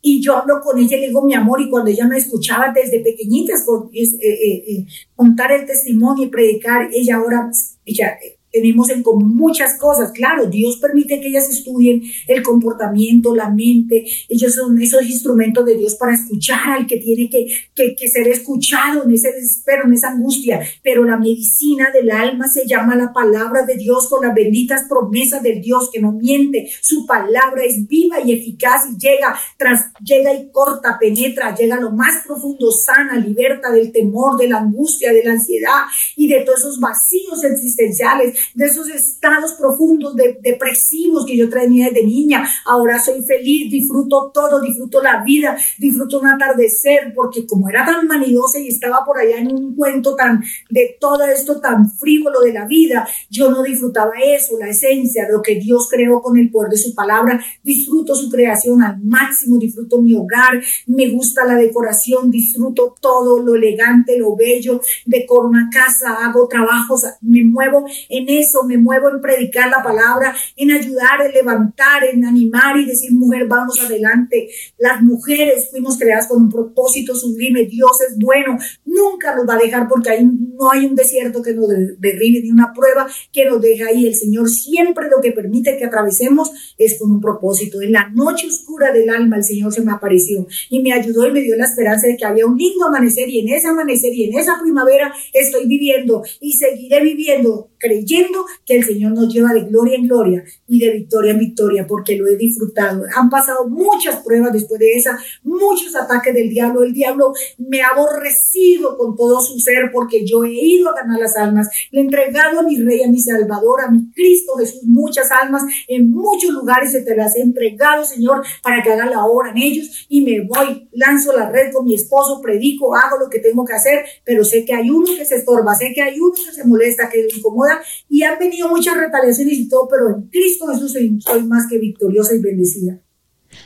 y yo hablo con ella y le digo mi amor y cuando ella me escuchaba desde pequeñitas eh, eh, eh, contar el testimonio y predicar, ella ahora, ella tenemos en común muchas cosas. Claro, Dios permite que ellas estudien el comportamiento, la mente. Ellos son esos instrumentos de Dios para escuchar al que tiene que, que, que, ser escuchado en ese desespero, en esa angustia. Pero la medicina del alma se llama la palabra de Dios con las benditas promesas del Dios que no miente. Su palabra es viva y eficaz y llega, tras, llega y corta, penetra, llega a lo más profundo, sana, liberta del temor, de la angustia, de la ansiedad y de todos esos vacíos existenciales de esos estados profundos de, depresivos que yo traía desde niña. Ahora soy feliz, disfruto todo, disfruto la vida, disfruto un atardecer, porque como era tan manidosa y estaba por allá en un cuento tan de todo esto tan frívolo de la vida, yo no disfrutaba eso, la esencia, de lo que Dios creó con el poder de su palabra. Disfruto su creación al máximo, disfruto mi hogar, me gusta la decoración, disfruto todo lo elegante, lo bello, decoro una casa, hago trabajos, me muevo en eso, me muevo en predicar la palabra, en ayudar, en levantar, en animar y decir, mujer, vamos adelante. Las mujeres fuimos creadas con un propósito sublime, Dios es bueno, nunca nos va a dejar porque ahí no hay un desierto que nos derribe ni una prueba que nos deja ahí. El Señor siempre lo que permite que atravesemos es con un propósito. En la noche oscura del alma el Señor se me apareció y me ayudó y me dio la esperanza de que había un lindo amanecer y en ese amanecer y en esa primavera estoy viviendo y seguiré viviendo creyendo que el Señor nos lleva de gloria en gloria y de victoria en victoria, porque lo he disfrutado. Han pasado muchas pruebas después de esa, muchos ataques del diablo. El diablo me ha aborrecido con todo su ser porque yo he ido a ganar las almas, le he entregado a mi rey, a mi salvador, a mi Cristo Jesús, muchas almas. En muchos lugares se te las he entregado, Señor, para que haga la obra en ellos. Y me voy, lanzo la red con mi esposo, predico, hago lo que tengo que hacer, pero sé que hay uno que se estorba, sé que hay uno que se molesta, que le incomoda y han venido muchas retaliaciones y todo, pero en Cristo Jesús soy, soy más que victoriosa y bendecida.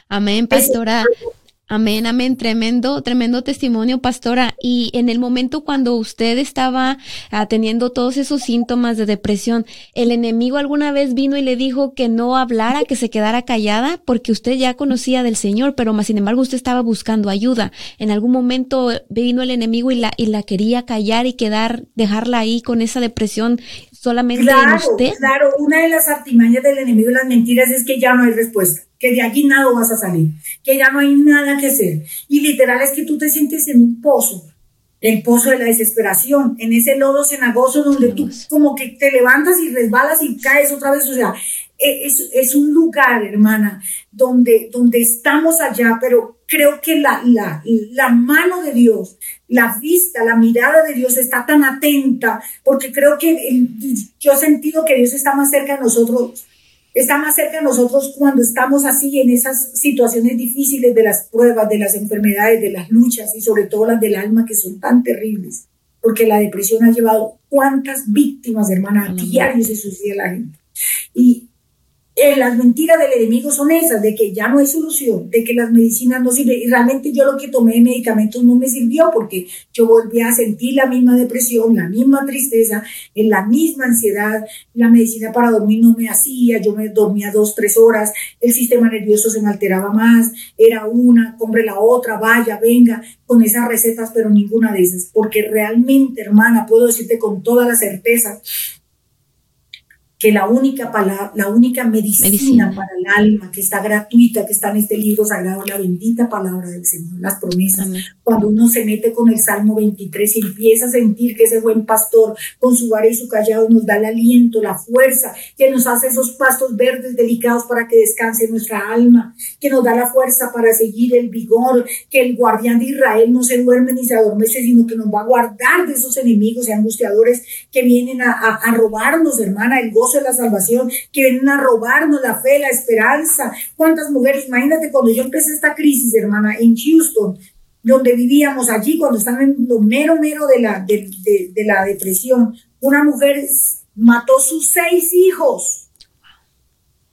Amén, pastora. Amén, amén, tremendo, tremendo testimonio, pastora. Y en el momento cuando usted estaba teniendo todos esos síntomas de depresión, ¿el enemigo alguna vez vino y le dijo que no hablara, que se quedara callada? Porque usted ya conocía del Señor, pero más sin embargo usted estaba buscando ayuda. ¿En algún momento vino el enemigo y la, y la quería callar y quedar, dejarla ahí con esa depresión solamente claro, en usted? Claro, una de las artimañas del enemigo y las mentiras es que ya no hay respuesta que de aquí nada vas a salir, que ya no hay nada que hacer. Y literal es que tú te sientes en un pozo, el pozo de la desesperación, en ese lodo cenagoso donde tú como que te levantas y resbalas y caes otra vez. O sea, e, es, es un lugar, hermana, donde, donde estamos allá, pero creo que la, la, la mano de Dios, la vista, la mirada de Dios está tan atenta, porque creo que yo he sentido que Dios está más cerca de nosotros está más cerca de nosotros cuando estamos así en esas situaciones difíciles de las pruebas, de las enfermedades, de las luchas y sobre todo las del alma que son tan terribles, porque la depresión ha llevado cuántas víctimas, hermana, diarios se suicida la gente. Y eh, las mentiras del enemigo son esas, de que ya no hay solución, de que las medicinas no sirven. Y realmente yo lo que tomé de medicamentos no me sirvió porque yo volví a sentir la misma depresión, la misma tristeza, en la misma ansiedad. La medicina para dormir no me hacía, yo me dormía dos, tres horas, el sistema nervioso se me alteraba más, era una, compre la otra, vaya, venga, con esas recetas, pero ninguna de esas. Porque realmente, hermana, puedo decirte con toda la certeza que la única palabra, la única medicina, para el alma que está gratuita, que está en este libro sagrado, la bendita palabra del Señor, las promesas. Cuando uno se mete con el Salmo 23 y empieza a sentir que ese buen pastor con su vara y su callado nos da el aliento, la fuerza, que nos hace esos pastos verdes delicados para que descanse nuestra alma, que nos da la fuerza para seguir el vigor, que el guardián de Israel no se duerme ni se adormece, sino que nos va a guardar de esos enemigos y angustiadores que vienen a, a robarnos, hermana, el gozo de la salvación, que vienen a robarnos la fe, la esperanza. ¿Cuántas mujeres? Imagínate cuando yo empecé esta crisis, hermana, en Houston, donde vivíamos allí, cuando estaban en lo mero, mero de la, de, la depresión, una mujer mató sus seis hijos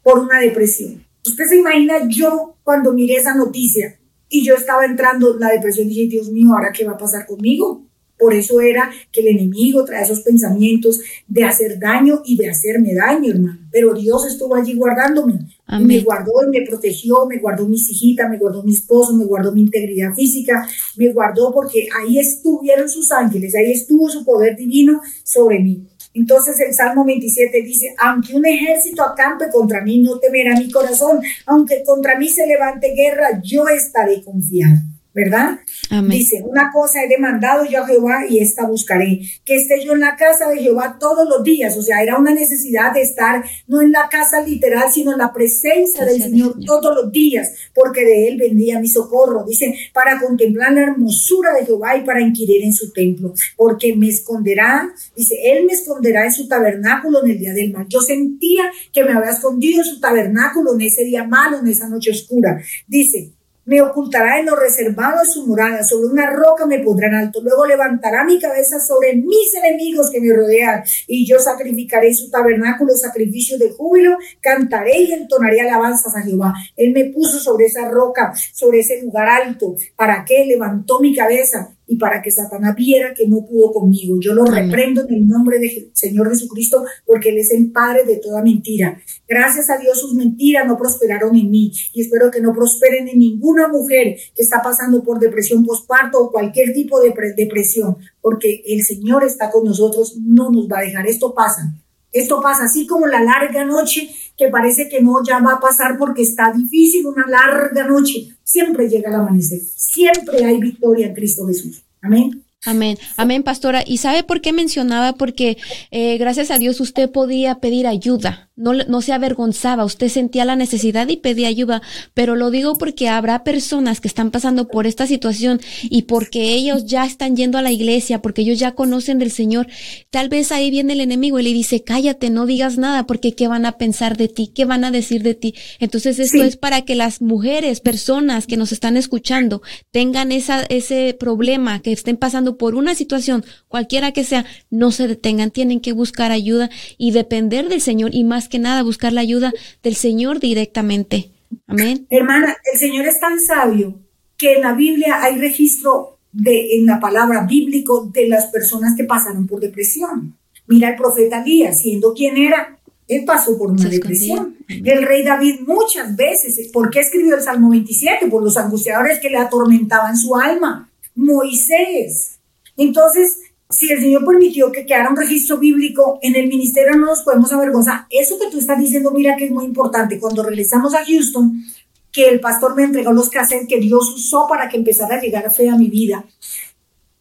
por una depresión. Usted se imagina yo cuando miré esa noticia y yo estaba entrando en la depresión dije, Dios mío, ¿ahora qué va a pasar conmigo? Por eso era que el enemigo trae esos pensamientos de hacer daño y de hacerme daño, hermano. Pero Dios estuvo allí guardándome. Me guardó y me protegió, me guardó mis hijitas, me guardó mi esposo, me guardó mi integridad física, me guardó porque ahí estuvieron sus ángeles, ahí estuvo su poder divino sobre mí. Entonces el Salmo 27 dice, aunque un ejército acampe contra mí, no temerá mi corazón, aunque contra mí se levante guerra, yo estaré confiado. ¿Verdad? Dice, una cosa he demandado yo a Jehová y esta buscaré, que esté yo en la casa de Jehová todos los días, o sea, era una necesidad de estar no en la casa literal, sino en la presencia del Señor, todos los días, porque de él vendría mi socorro, dice, para contemplar la hermosura de Jehová y para inquirir en su templo, porque me esconderá, dice, él me esconderá en su tabernáculo en el día del mal. Yo sentía que me había escondido en su tabernáculo en ese día malo, en esa noche oscura. Dice, me ocultará en lo reservado de su morada, sobre una roca me pondrá en alto, luego levantará mi cabeza sobre mis enemigos que me rodean, y yo sacrificaré su tabernáculo sacrificio de júbilo, cantaré y entonaré alabanzas a Jehová. Él me puso sobre esa roca, sobre ese lugar alto, para que levantó mi cabeza y para que Satanás viera que no pudo conmigo. Yo lo reprendo en el nombre del Señor Jesucristo porque Él es el Padre de toda mentira. Gracias a Dios sus mentiras no prosperaron en mí y espero que no prosperen en ninguna mujer que está pasando por depresión postparto o cualquier tipo de depresión, porque el Señor está con nosotros, no nos va a dejar. Esto pasa. Esto pasa así como la larga noche que parece que no ya va a pasar porque está difícil, una larga noche. Siempre llega el amanecer. Siempre hay victoria en Cristo Jesús. Amén. Amén, amén, pastora. ¿Y sabe por qué mencionaba? Porque eh, gracias a Dios usted podía pedir ayuda no, no se avergonzaba, usted sentía la necesidad y pedía ayuda, pero lo digo porque habrá personas que están pasando por esta situación y porque ellos ya están yendo a la iglesia, porque ellos ya conocen del Señor, tal vez ahí viene el enemigo y le dice, cállate, no digas nada, porque qué van a pensar de ti, qué van a decir de ti. Entonces esto es para que las mujeres, personas que nos están escuchando, tengan esa, ese problema, que estén pasando por una situación, cualquiera que sea, no se detengan, tienen que buscar ayuda y depender del Señor y más que nada buscar la ayuda del Señor directamente. Amén. Hermana, el Señor es tan sabio que en la Biblia hay registro de, en la palabra bíblico de las personas que pasaron por depresión. Mira el profeta Elías, siendo quien era, él pasó por una depresión. El rey David muchas veces, ¿por qué escribió el Salmo 27? Por los angustiadores que le atormentaban su alma. Moisés. Entonces, si el Señor permitió que quedara un registro bíblico en el ministerio, no nos podemos avergonzar. Eso que tú estás diciendo, mira que es muy importante. Cuando regresamos a Houston, que el pastor me entregó los cassettes que Dios usó para que empezara a llegar fe a mi vida.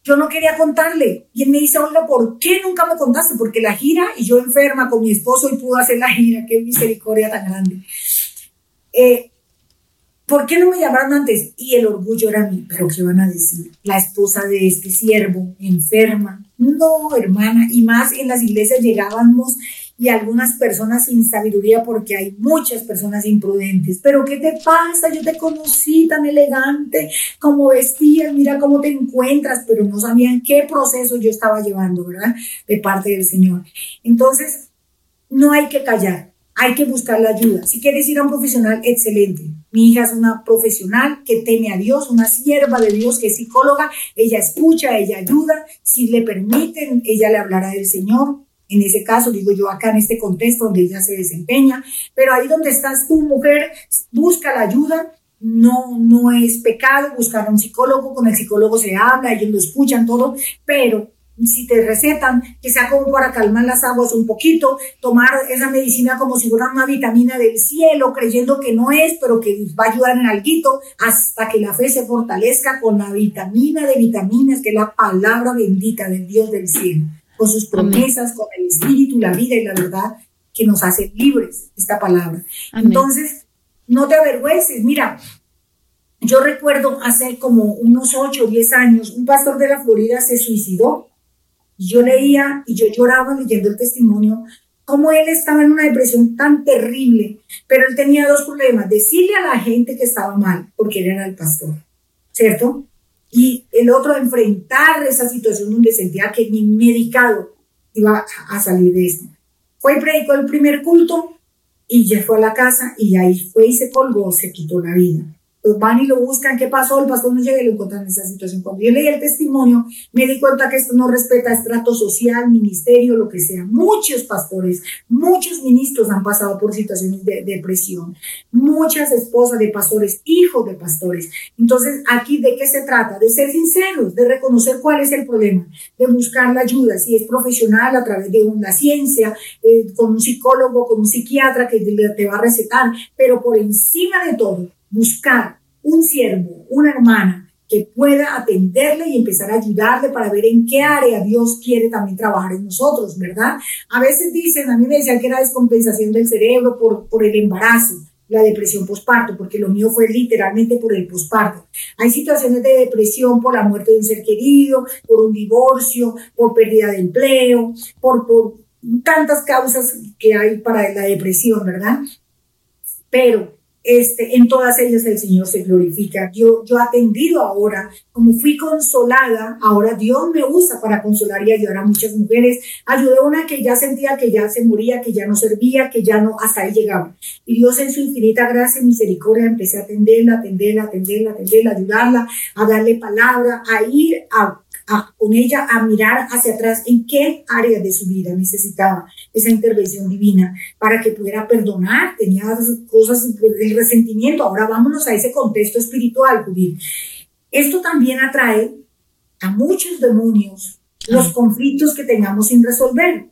Yo no quería contarle. Y él me dice, oiga, ¿por qué nunca me contaste? Porque la gira, y yo enferma con mi esposo y pudo hacer la gira, qué misericordia tan grande. Eh, ¿por qué no me llamaron antes? Y el orgullo era mío, pero ¿qué van a decir? La esposa de este siervo, enferma. No, hermana, y más en las iglesias llegábamos y algunas personas sin sabiduría porque hay muchas personas imprudentes. Pero ¿qué te pasa? Yo te conocí tan elegante, como vestías, mira cómo te encuentras, pero no sabían qué proceso yo estaba llevando, ¿verdad? De parte del Señor. Entonces, no hay que callar hay que buscar la ayuda. Si quieres ir a un profesional, excelente. Mi hija es una profesional que teme a Dios, una sierva de Dios que es psicóloga. Ella escucha, ella ayuda. Si le permiten, ella le hablará del Señor. En ese caso, digo yo, acá en este contexto donde ella se desempeña. Pero ahí donde estás tú, mujer, busca la ayuda. No, no es pecado buscar a un psicólogo. Con el psicólogo se habla, ellos lo escuchan todo. Pero si te recetan, que sea como para calmar las aguas un poquito, tomar esa medicina como si fuera una vitamina del cielo, creyendo que no es, pero que va a ayudar en algo, hasta que la fe se fortalezca con la vitamina de vitaminas, que es la palabra bendita del Dios del cielo, con sus promesas, con el espíritu, la vida y la verdad que nos hace libres, esta palabra. Entonces, no te avergüences, mira, yo recuerdo hace como unos 8 o 10 años, un pastor de la Florida se suicidó yo leía y yo lloraba leyendo el testimonio, cómo él estaba en una depresión tan terrible, pero él tenía dos problemas, decirle a la gente que estaba mal, porque él era el pastor, ¿cierto? Y el otro, enfrentar esa situación donde sentía que ni medicado iba a salir de esto. Fue y predicó el primer culto y ya fue a la casa y ahí fue y se colgó, se quitó la vida. Van y lo buscan, ¿qué pasó? El pastor no llega y lo encuentran en esa situación. Cuando yo leí el testimonio, me di cuenta que esto no respeta estrato social, ministerio, lo que sea. Muchos pastores, muchos ministros han pasado por situaciones de, depresión, muchas esposas de pastores, hijos de pastores. Entonces, aquí, ¿de qué se trata? De ser sinceros, de reconocer cuál es el problema, de buscar la ayuda, si es profesional a través de una ciencia, eh, con un psicólogo, con un psiquiatra que te va a recetar, pero por encima de todo, buscar un siervo, una hermana que pueda atenderle y empezar a ayudarle para ver en qué área Dios quiere también trabajar en nosotros, ¿verdad? A veces dicen, a mí me decían que era descompensación del cerebro por, por el embarazo, la depresión posparto, porque lo mío fue literalmente por el posparto. Hay situaciones de depresión por la muerte de un ser querido, por un divorcio, por pérdida de empleo, por, por tantas causas que hay para la depresión, ¿verdad? Pero este, en todas ellas el Señor se glorifica. Yo, yo atendido ahora, como fui consolada, ahora Dios me usa para consolar y ayudar a muchas mujeres. Ayudé a una que ya sentía que ya se moría, que ya no servía, que ya no, hasta ahí llegaba. Y Dios en su infinita gracia y misericordia empecé a atenderla, atenderla, atenderla, atenderla, ayudarla, a darle palabra, a ir a con ella a mirar hacia atrás en qué área de su vida necesitaba esa intervención divina para que pudiera perdonar, tenía cosas, del resentimiento. Ahora vámonos a ese contexto espiritual, Judith. Esto también atrae a muchos demonios los ah. conflictos que tengamos sin resolver,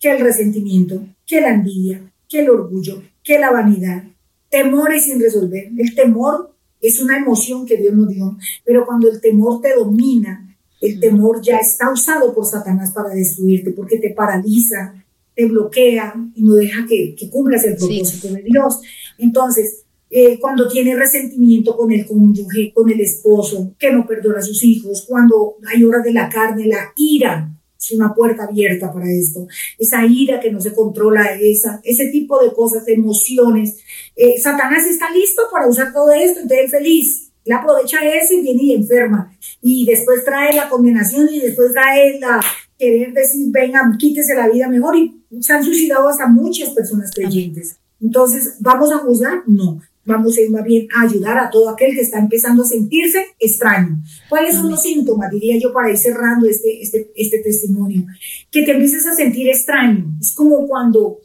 que el resentimiento, que la envidia, que el orgullo, que la vanidad, temores sin resolver. El temor es una emoción que Dios nos dio, pero cuando el temor te domina, el temor ya está usado por Satanás para destruirte porque te paraliza, te bloquea y no deja que, cumplas el propósito de Dios. Entonces, eh, cuando tiene resentimiento con el cónyuge, con el esposo, que no perdona a sus hijos, cuando hay horas de la carne, la ira es una puerta abierta para esto. Esa ira que no se controla, esa, ese tipo de cosas, de emociones. Eh, Satanás está listo para usar todo esto, entonces feliz él aprovecha eso y viene y enferma. Y después trae la condenación y después trae la querer decir, venga, quítese la vida mejor. Y se han suicidado hasta muchas personas creyentes. Entonces, ¿vamos a juzgar? No. Vamos a ir más bien a ayudar a todo aquel que está empezando a sentirse extraño. ¿Cuáles son los síntomas, diría yo, para ir cerrando este, este, este testimonio? Que te empieces a sentir extraño. Es como cuando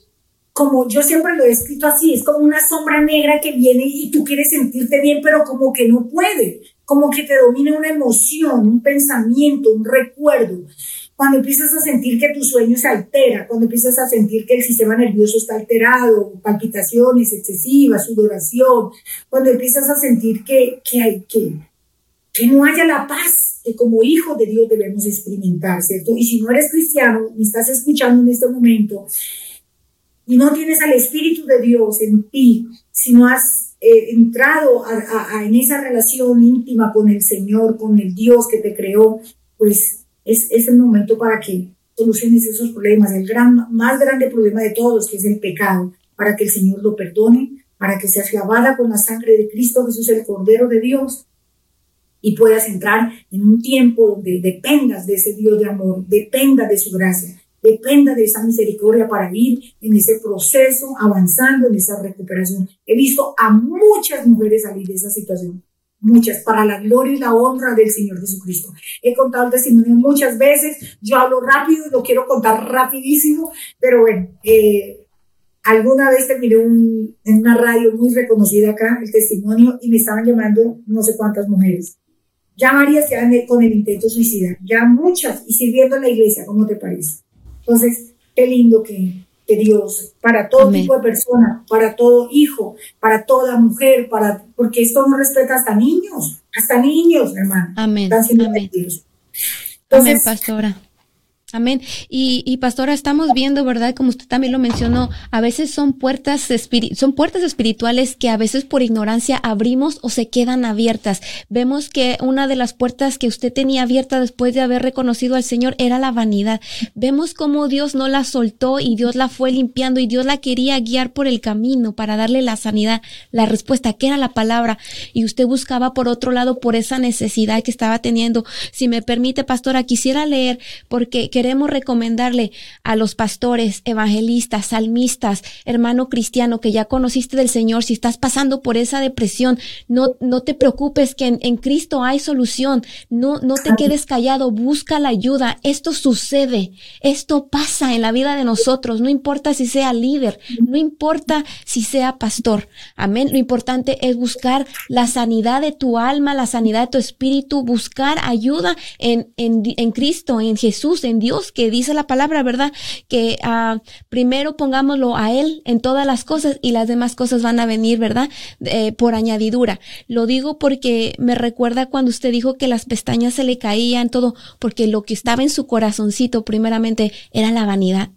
como yo siempre lo he escrito así, es como una sombra negra que viene y tú quieres sentirte bien, pero como que no puede, como que te domina una emoción, un pensamiento, un recuerdo. Cuando empiezas a sentir que tu sueño se altera, cuando empiezas a sentir que el sistema nervioso está alterado, palpitaciones excesivas, sudoración, cuando empiezas a sentir que, que, hay, que, que no haya la paz que como hijo de Dios debemos experimentar, ¿cierto? Y si no eres cristiano y estás escuchando en este momento, y no tienes al Espíritu de Dios en ti, si no has eh, entrado en esa relación íntima con el Señor, con el Dios que te creó, pues es, el momento para que soluciones esos problemas, el gran, más grande problema de todos, que es el pecado, para que el Señor lo perdone, para que seas lavada con la sangre de Cristo Jesús, el Cordero de Dios, y puedas entrar en un tiempo donde dependas de ese Dios de amor, dependa de su gracia dependa de esa misericordia para ir en ese proceso, avanzando en esa recuperación. He visto a muchas mujeres salir de esa situación, muchas, para la gloria y la honra del Señor Jesucristo. He contado el testimonio muchas veces, yo hablo rápido y lo quiero contar rapidísimo, pero bueno, eh, alguna vez terminé en una radio muy reconocida acá el testimonio y me estaban llamando no sé cuántas mujeres. Ya varias ya con el intento suicida, ya muchas y sirviendo en la iglesia, ¿cómo te parece? Entonces, qué lindo que, Dios, para todo tipo de persona, para todo hijo, para toda mujer, para, porque esto no respeta hasta niños, hasta niños, hermano. Amén. Amén. Entonces, Amén, pastora. Amén. Y, y, pastora, estamos viendo, ¿verdad? Como usted también lo mencionó, a veces son puertas, son puertas espirituales que a veces por ignorancia abrimos o se quedan abiertas. Vemos que una de las puertas que usted tenía abierta después de haber reconocido al Señor era la vanidad. Vemos cómo Dios no la soltó y Dios la fue limpiando y Dios la quería guiar por el camino para darle la sanidad, la respuesta, que era la palabra. Y usted buscaba por otro lado por esa necesidad que estaba teniendo. Si me permite, pastora, quisiera leer porque queremos recomendarle a los pastores, evangelistas, salmistas, hermano cristiano que ya conociste del Señor, si estás pasando por esa depresión, no, no te preocupes que en, en Cristo hay solución. No, no te quedes callado, busca la ayuda. Esto sucede, esto pasa en la vida de nosotros, no importa si sea líder, no importa si sea pastor. Amén. Lo importante es buscar la sanidad de tu alma, la sanidad de tu espíritu, buscar ayuda en, en, en Cristo, en Jesús, en Dios, que dice la palabra, ¿verdad? Que uh, primero pongámoslo a Él en todas las cosas y las demás cosas van a venir, ¿verdad? Eh, por añadidura. Lo digo porque me recuerda cuando usted dijo que las pestañas se le caían, todo, porque lo que estaba en su corazoncito primeramente era la vanidad.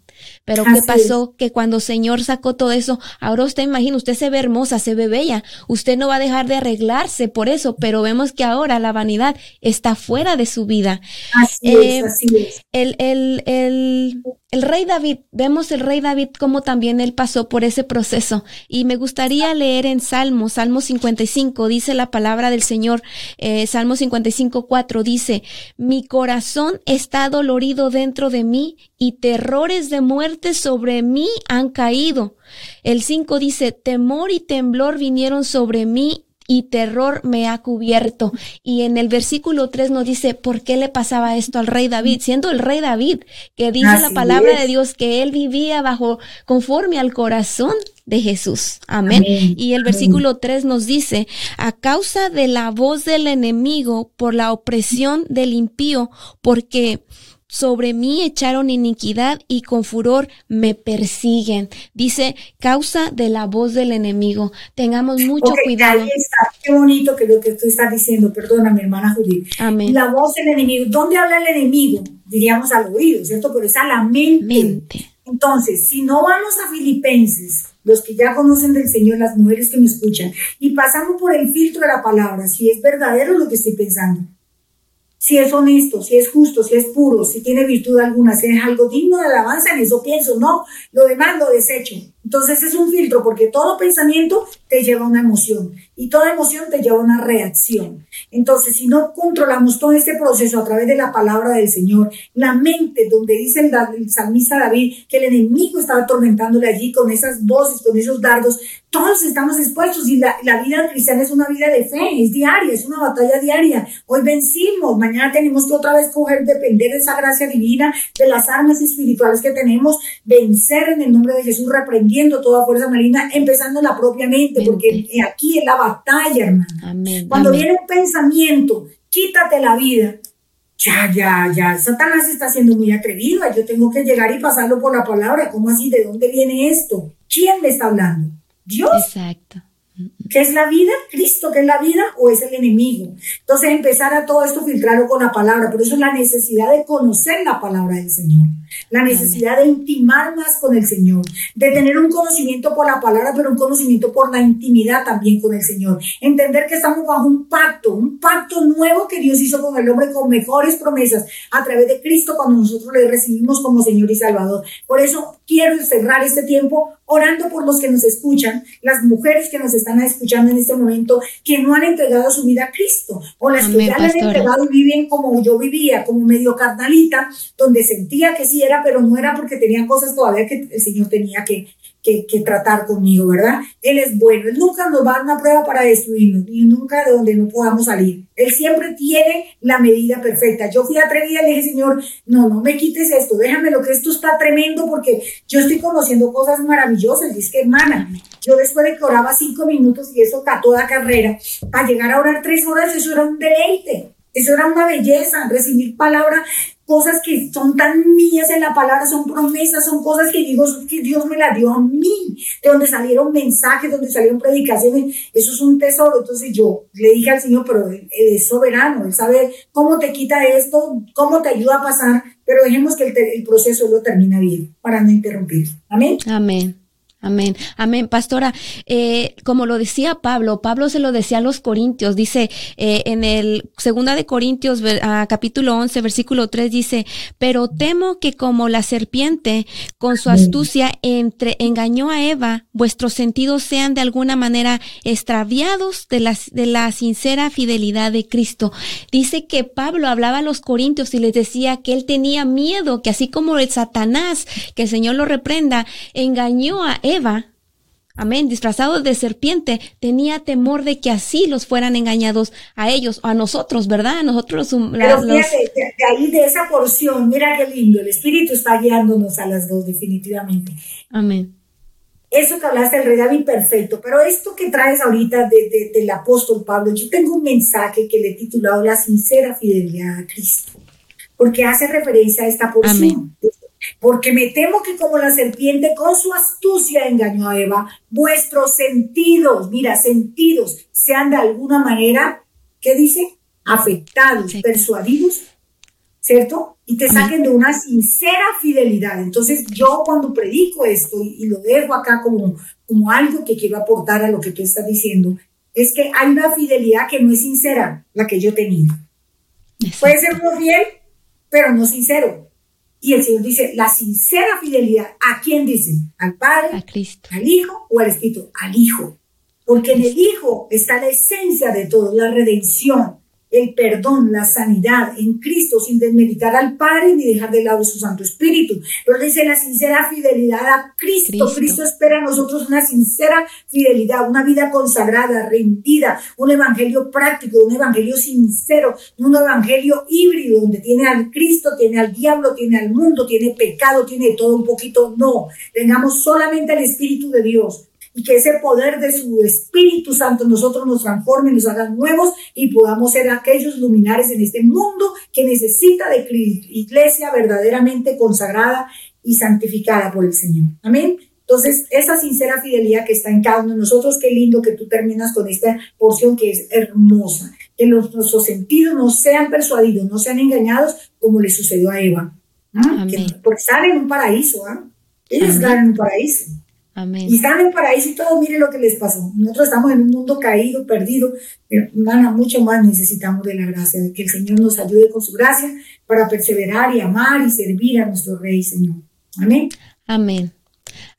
Pero ¿qué pasó? Que cuando el Señor sacó todo eso, ahora usted imagina, usted se ve hermosa, se ve bella, usted no va a dejar de arreglarse por eso, pero vemos que ahora la vanidad está fuera de su vida. Así es, eh, así es. El, el, el, el rey David, vemos el rey David como también él pasó por ese proceso. Y me gustaría leer en Salmo, Salmo 55, dice la palabra del Señor, eh, Salmo 55, 4, dice, mi corazón está dolorido dentro de mí y terrores de muerte sobre mí han caído. El 5 dice, temor y temblor vinieron sobre mí y terror me ha cubierto. Y en el versículo 3 nos dice, ¿por qué le pasaba esto al rey David? Siendo el rey David, que dice la palabra de Dios que él vivía bajo, conforme al corazón de Jesús. Amén. Y el versículo 3 nos dice, a causa de la voz del enemigo, por la opresión del impío, porque sobre mí echaron iniquidad y con furor me persiguen. Dice, causa de la voz del enemigo. Tengamos mucho cuidado. Ahí está, qué bonito que lo que tú estás diciendo. Perdona, mi hermana Judith. Amén. La voz del enemigo. ¿Dónde habla el enemigo? Diríamos al oído, ¿cierto? Pero es a la mente. mente. Entonces, si no vamos a Filipenses, los que ya conocen del Señor, las mujeres que me escuchan, y pasamos por el filtro de la palabra, si es verdadero lo que estoy pensando, si es honesto, si es justo, si es puro, si tiene virtud alguna, si es algo digno de alabanza, en eso pienso, no, lo demás lo desecho. Entonces es un filtro porque todo pensamiento te lleva a una emoción y toda emoción te lleva a una reacción. Entonces, si no controlamos todo este proceso a través de la palabra del Señor, la mente, donde dice el, el salmista David que el enemigo estaba atormentándole allí con esas voces, con esos dardos, todos estamos expuestos y la, la, vida cristiana es una vida de fe, es diaria, es una batalla diaria. Hoy vencimos, mañana tenemos que otra vez coger, depender de esa gracia divina, de las armas espirituales que tenemos, vencer en el nombre de Jesús, reprendiendo toda fuerza maligna, empezando la propia mente, porque aquí es la batalla, hermano. Amén. Cuando viene un pensamiento, quítate la vida. Ya, ya, ya, Satanás está siendo muy atrevido, yo tengo que llegar y pasarlo por la palabra, ¿cómo así? ¿De dónde viene esto? ¿Quién me está hablando? Dios. Exacto. ¿Qué es la vida? ¿Cristo que es la vida o es el enemigo? Entonces empezar a todo esto filtrarlo con la palabra. Por eso la necesidad de conocer la palabra del Señor. La necesidad de intimar más con el Señor. De tener un conocimiento por la palabra, pero un conocimiento por la intimidad también con el Señor. Entender que estamos bajo un pacto, un pacto nuevo que Dios hizo con el hombre con mejores promesas a través de Cristo cuando nosotros le recibimos como Señor y Salvador. Por eso quiero cerrar este tiempo orando por los que nos escuchan, las mujeres que nos están escuchando en este momento, que no han entregado su vida a Cristo, o las que ya la han entregado y viven como yo vivía, como medio carnalita, donde sentía que sí era, pero no era porque tenía cosas todavía que el Señor tenía que, que, tratar conmigo, ¿verdad? Él es bueno, nunca nos va a dar una prueba para destruirnos, y nunca de donde no podamos salir. Él siempre tiene la medida perfecta. Yo fui atrevida y le dije, Señor, no, no me quites esto, déjame lo que esto está tremendo porque yo estoy conociendo cosas maravillosas. Y es que, hermana, yo después de que oraba cinco minutos y eso a toda carrera, para llegar a orar tres horas, eso era un deleite. Eso era una belleza, recibir palabra cosas que son tan mías en la palabra, son promesas, son cosas que digo que Dios me las dio a mí, de donde salieron mensajes, donde salieron predicaciones, eso es un tesoro. Entonces yo le dije al Señor, pero Él, es soberano, Él sabe cómo te quita esto, cómo te ayuda a pasar, pero dejemos que el, el proceso lo termine bien, para no interrumpir. Amén. Amén. Amén, amén. Pastora, eh, como lo decía Pablo, Pablo se lo decía a los Corintios, dice eh, en el segunda de Corintios capítulo 11 versículo 3 dice, pero temo que como la serpiente con su astucia entre, engañó a Eva, vuestros sentidos sean de alguna manera extraviados de la, de la sincera fidelidad de Cristo. Dice que Pablo hablaba a los Corintios y les decía que él tenía miedo, que así como el Satanás, que el Señor lo reprenda, engañó a Eva, amén, disfrazado de serpiente, tenía temor de que así los fueran engañados a ellos, a nosotros, ¿verdad? A nosotros los... Pero fíjate, de, ahí de esa porción, mira qué lindo, el Espíritu está guiándonos a las dos definitivamente. Amén. Eso que hablaste del rey David, perfecto, pero esto que traes ahorita de, del apóstol Pablo, yo tengo un mensaje que le he titulado La sincera fidelidad a Cristo, porque hace referencia a esta porción. Amén porque me temo que como la serpiente con su astucia engañó a Eva, vuestros sentidos, mira, sentidos, sean de alguna manera, ¿qué dice? Afectados, persuadidos, ¿cierto? Y te saquen de una sincera fidelidad. Entonces yo cuando predico esto y, lo dejo acá como, como algo que quiero aportar a lo que tú estás diciendo, es que hay una fidelidad que no es sincera, la que yo tenía. Puede ser muy fiel, pero no sincero. Y el Señor dice, la sincera fidelidad, ¿a quién dice? ¿Al Padre? Cristo. ¿Al Hijo o al Espíritu? Al Hijo. Porque en el Hijo está la esencia de todo, la redención, el perdón, la sanidad en Cristo sin desmeditar al Padre ni dejar de lado su Santo Espíritu. Pero dice la sincera fidelidad a Cristo. Cristo. espera a nosotros una sincera fidelidad, una vida consagrada, rendida, un evangelio práctico, un evangelio sincero, un evangelio híbrido donde tiene al Cristo, tiene al diablo, tiene al mundo, tiene pecado, tiene todo un poquito. No, tengamos solamente el Espíritu de Dios y que ese poder de su Espíritu Santo nosotros nos transforme, nos haga nuevos y podamos ser aquellos luminares en este mundo que necesita de iglesia verdaderamente consagrada y santificada por el Señor. Amén. Entonces, esa sincera fidelidad que está en cada uno de nosotros, qué lindo que tú terminas con esta porción que es hermosa, que nuestros sentidos no sean persuadidos, no sean engañados como le sucedió a Eva. ¿ah? porque están en un paraíso, ¿ah? ellos están en un paraíso. Y están en paraíso y todo, mire lo que les pasó. Nosotros estamos en un mundo caído, perdido, pero nada, mucho más necesitamos de la gracia, de que el Señor nos ayude con su gracia para perseverar y amar y servir a nuestro Rey, Señor. Amén. Amén.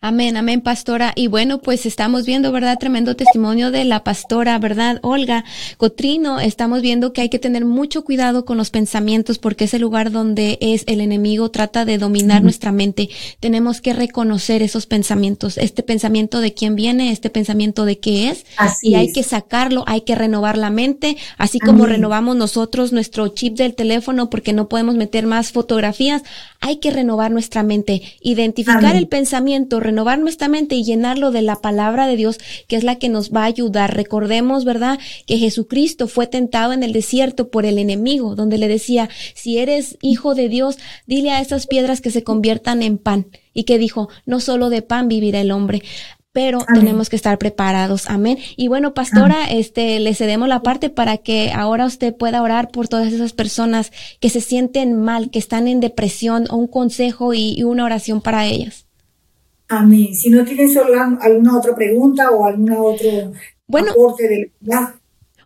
Amén, amén, pastora. Y bueno, pues estamos viendo, ¿verdad? Tremendo testimonio de la pastora, ¿verdad? Olga Cotrino, estamos viendo que hay que tener mucho cuidado con los pensamientos porque es el lugar donde es el enemigo trata de dominar nuestra mente. Tenemos que reconocer esos pensamientos, este pensamiento de quién viene, este pensamiento de qué es, y hay que sacarlo, hay que renovar la mente, así como renovamos nosotros nuestro chip del teléfono porque no podemos meter más fotografías, hay que renovar nuestra mente, identificar el pensamiento, renovar nuestra mente y llenarlo de la palabra de Dios, que es la que nos va a ayudar. Recordemos, ¿verdad?, que Jesucristo fue tentado en el desierto por el enemigo, donde le decía, si eres hijo de Dios, dile a esas piedras que se conviertan en pan. Y que dijo, no solo de pan vivirá el hombre pero tenemos que estar preparados. Amén. Y bueno, pastora, este, le cedemos la parte para que ahora usted pueda orar por todas esas personas que se sienten mal, que están en depresión, un consejo y una oración para ellas. Amén. Si no tienen solo alguna otra pregunta o alguna otro bueno, aporte de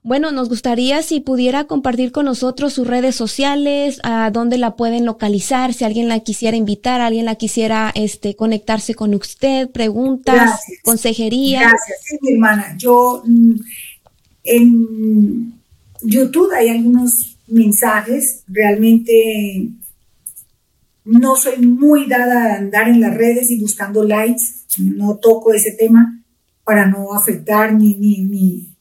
Bueno, nos gustaría si pudiera compartir con nosotros sus redes sociales, a dónde la pueden localizar, si alguien la quisiera invitar, alguien la quisiera este, conectarse con usted, preguntas, consejería. Gracias, sí, mi hermana. Yo mm, en YouTube hay algunos mensajes realmente no soy muy dada a andar en las redes y buscando likes, no toco ese tema para no afectar ni, ni, ni,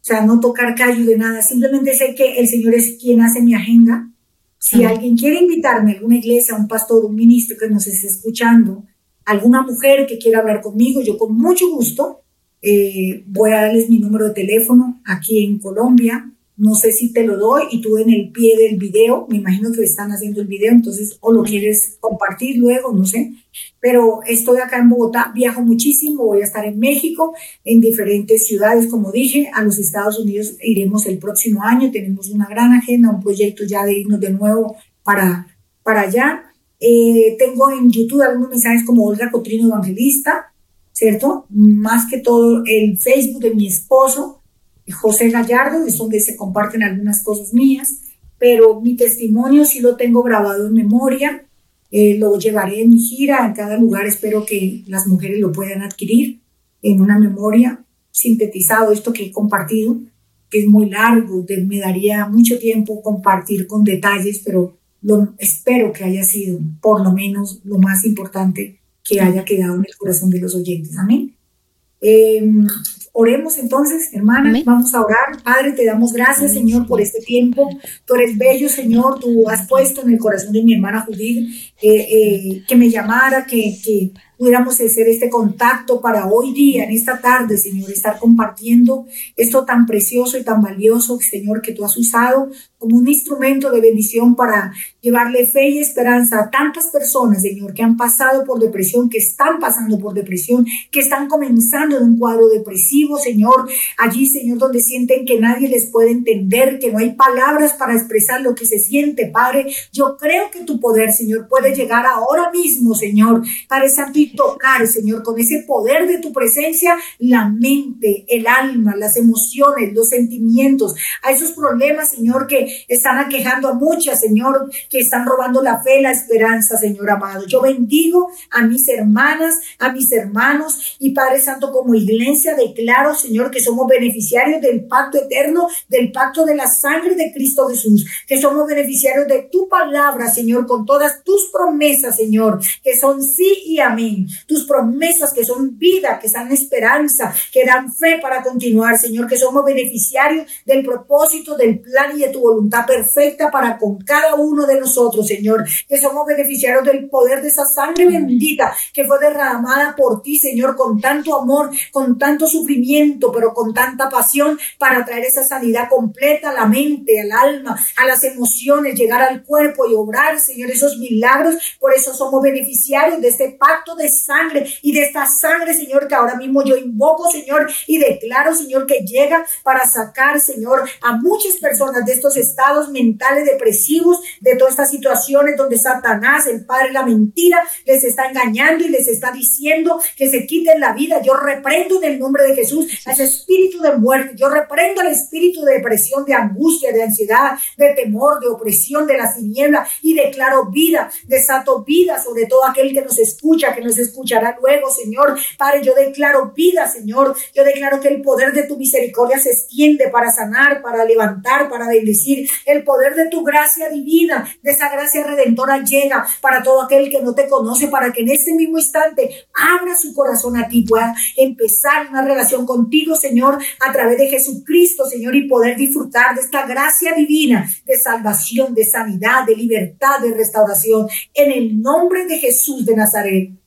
o sea, no tocar callo de nada, simplemente sé que el Señor es quien hace mi agenda. Si alguien quiere invitarme a alguna iglesia, un pastor, un ministro que nos esté escuchando, alguna mujer que quiera hablar conmigo, yo con mucho gusto eh, voy a darles mi número de teléfono aquí en Colombia, no sé si te lo doy y tú en el pie del video, me imagino que están haciendo el video, entonces o lo quieres compartir luego, no sé, pero estoy acá en Bogotá, viajo muchísimo, voy a estar en México, en diferentes ciudades, como dije, a los Estados Unidos iremos el próximo año, tenemos una gran agenda, un proyecto ya de irnos de nuevo para, para allá. Eh, tengo en YouTube algunos mensajes como Olga Cotrino Evangelista, ¿cierto? Más que todo el Facebook de mi esposo, José Gallardo, es donde se comparten algunas cosas mías, pero mi testimonio sí lo tengo grabado en memoria, eh, lo llevaré en gira en cada lugar, espero que las mujeres lo puedan adquirir en una memoria sintetizado, esto que he compartido, que es muy largo, me daría mucho tiempo compartir con detalles, pero lo, espero que haya sido por lo menos lo más importante que haya quedado en el corazón de los oyentes. Amén. Em, oremos entonces, hermana, vamos a orar. Padre, te damos gracias, Señor, por este tiempo. Tú eres bello, Señor. Tú has puesto en el corazón de mi hermana Judith eh, eh, que me llamara, que, que pudiéramos hacer este contacto para hoy día, en esta tarde, Señor, estar compartiendo esto tan precioso y tan valioso, Señor, que tú has usado como un instrumento de bendición para llevarle fe y esperanza a tantas personas, Señor, que han pasado por depresión, que están pasando por depresión, que están comenzando en un cuadro depresivo, Señor, allí, Señor, donde sienten que nadie les puede entender, que no hay palabras para expresar lo que se siente, Padre. Yo creo que tu poder, Señor, puede llegar ahora mismo, Señor, Padre Santo, y tocar, Señor, con ese poder de tu presencia, la mente, el alma, las emociones, los sentimientos, a esos problemas, Señor, que están aquejando a muchas, Señor, que están robando la fe, la esperanza, Señor amado. Yo bendigo a mis hermanas, a mis hermanos y Padre Santo, como iglesia, declaro, Señor, que somos beneficiarios del pacto eterno, del pacto de la sangre de Cristo Jesús, que somos beneficiarios de tu palabra, Señor, con todas tus promesas, Señor, que son sí y amén tus promesas que son vida, que dan esperanza, que dan fe para continuar, Señor, que somos beneficiarios del propósito, del plan y de tu voluntad perfecta para con cada uno de nosotros, Señor, que somos beneficiarios del poder de esa sangre bendita que fue derramada por ti, Señor, con tanto amor, con tanto sufrimiento, pero con tanta pasión para traer esa sanidad completa a la mente, al alma, a las emociones, llegar al cuerpo y obrar, Señor, esos milagros. Por eso somos beneficiarios de este pacto de sangre y de esta sangre, Señor, que ahora mismo yo invoco, Señor, y declaro, Señor, que llega para sacar, Señor, a muchas personas de estos estados mentales depresivos, de todas estas situaciones donde Satanás, el Padre, la mentira, les está engañando y les está diciendo que se quiten la vida. Yo reprendo en el nombre de Jesús a ese espíritu de muerte. Yo reprendo al espíritu de depresión, de angustia, de ansiedad, de temor, de opresión, de la tiniebla y declaro vida, desato vida sobre todo aquel que nos escucha, que nos escuchará luego, Señor. Padre, yo declaro vida, Señor. Yo declaro que el poder de tu misericordia se extiende para sanar, para levantar, para bendecir. El poder de tu gracia divina, de esa gracia redentora llega para todo aquel que no te conoce, para que en este mismo instante abra su corazón a ti, pueda empezar una relación contigo, Señor, a través de Jesucristo, Señor, y poder disfrutar de esta gracia divina de salvación, de sanidad, de libertad, de restauración. En el nombre de Jesús de Nazaret.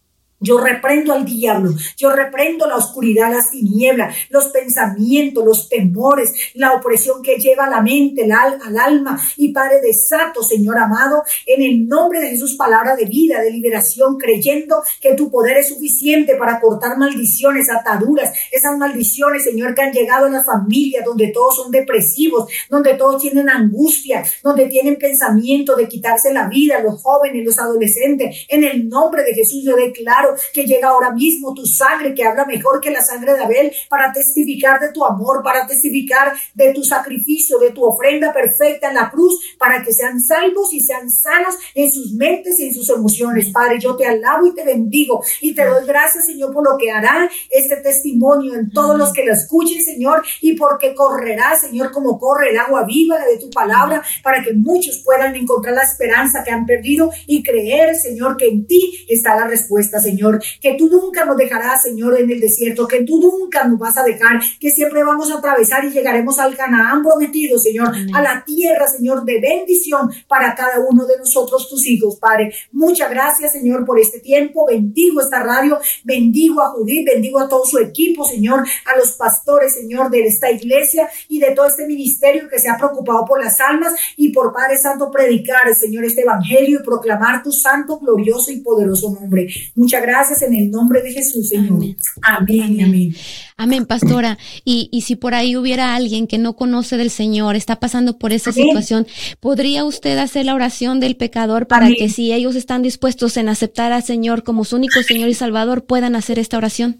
Yo reprendo al diablo, yo reprendo la oscuridad, las tinieblas, los pensamientos, los temores, la opresión que lleva a la mente, al, al alma. Y Padre, desato, Señor amado, en el nombre de Jesús, palabra de vida, de liberación, creyendo que tu poder es suficiente para cortar maldiciones, ataduras, esas maldiciones, Señor, que han llegado a las familias donde todos son depresivos, donde todos tienen angustia, donde tienen pensamiento de quitarse la vida, los jóvenes, los adolescentes. En el nombre de Jesús, yo declaro que llega ahora mismo tu sangre que habla mejor que la sangre de Abel para testificar de tu amor, para testificar de tu sacrificio, de tu ofrenda perfecta en la cruz, para que sean salvos y sean sanos en sus mentes y en sus emociones. Padre, yo te alabo y te bendigo y te doy gracias, Señor, por lo que hará este testimonio en todos los que lo escuchen, Señor, y porque correrá, Señor, como corre el agua viva de tu palabra, para que muchos puedan encontrar la esperanza que han perdido y creer, Señor, que en ti está la respuesta, Señor. Que tú nunca nos dejarás, Señor, en el desierto, que tú nunca nos vas a dejar, que siempre vamos a atravesar y llegaremos al Canaán prometido, Señor, a la tierra, Señor, de bendición para cada uno de nosotros, tus hijos, Padre. Muchas gracias, Señor, por este tiempo. Bendigo esta radio, bendigo a Judith, bendigo a todo su equipo, Señor, a los pastores, Señor, de esta iglesia y de todo este ministerio que se ha preocupado por las almas y por Padre Santo predicar, Señor, este evangelio y proclamar tu santo, glorioso y poderoso nombre. Muchas gracias gracias en el nombre de Jesús, Señor. Amén, amén. Amén, pastora. Y, y, si por ahí hubiera alguien que no conoce del Señor, está pasando por esa situación, ¿podría usted hacer la oración del pecador para que si ellos están dispuestos en aceptar al Señor como su único Señor y Salvador, puedan hacer esta oración?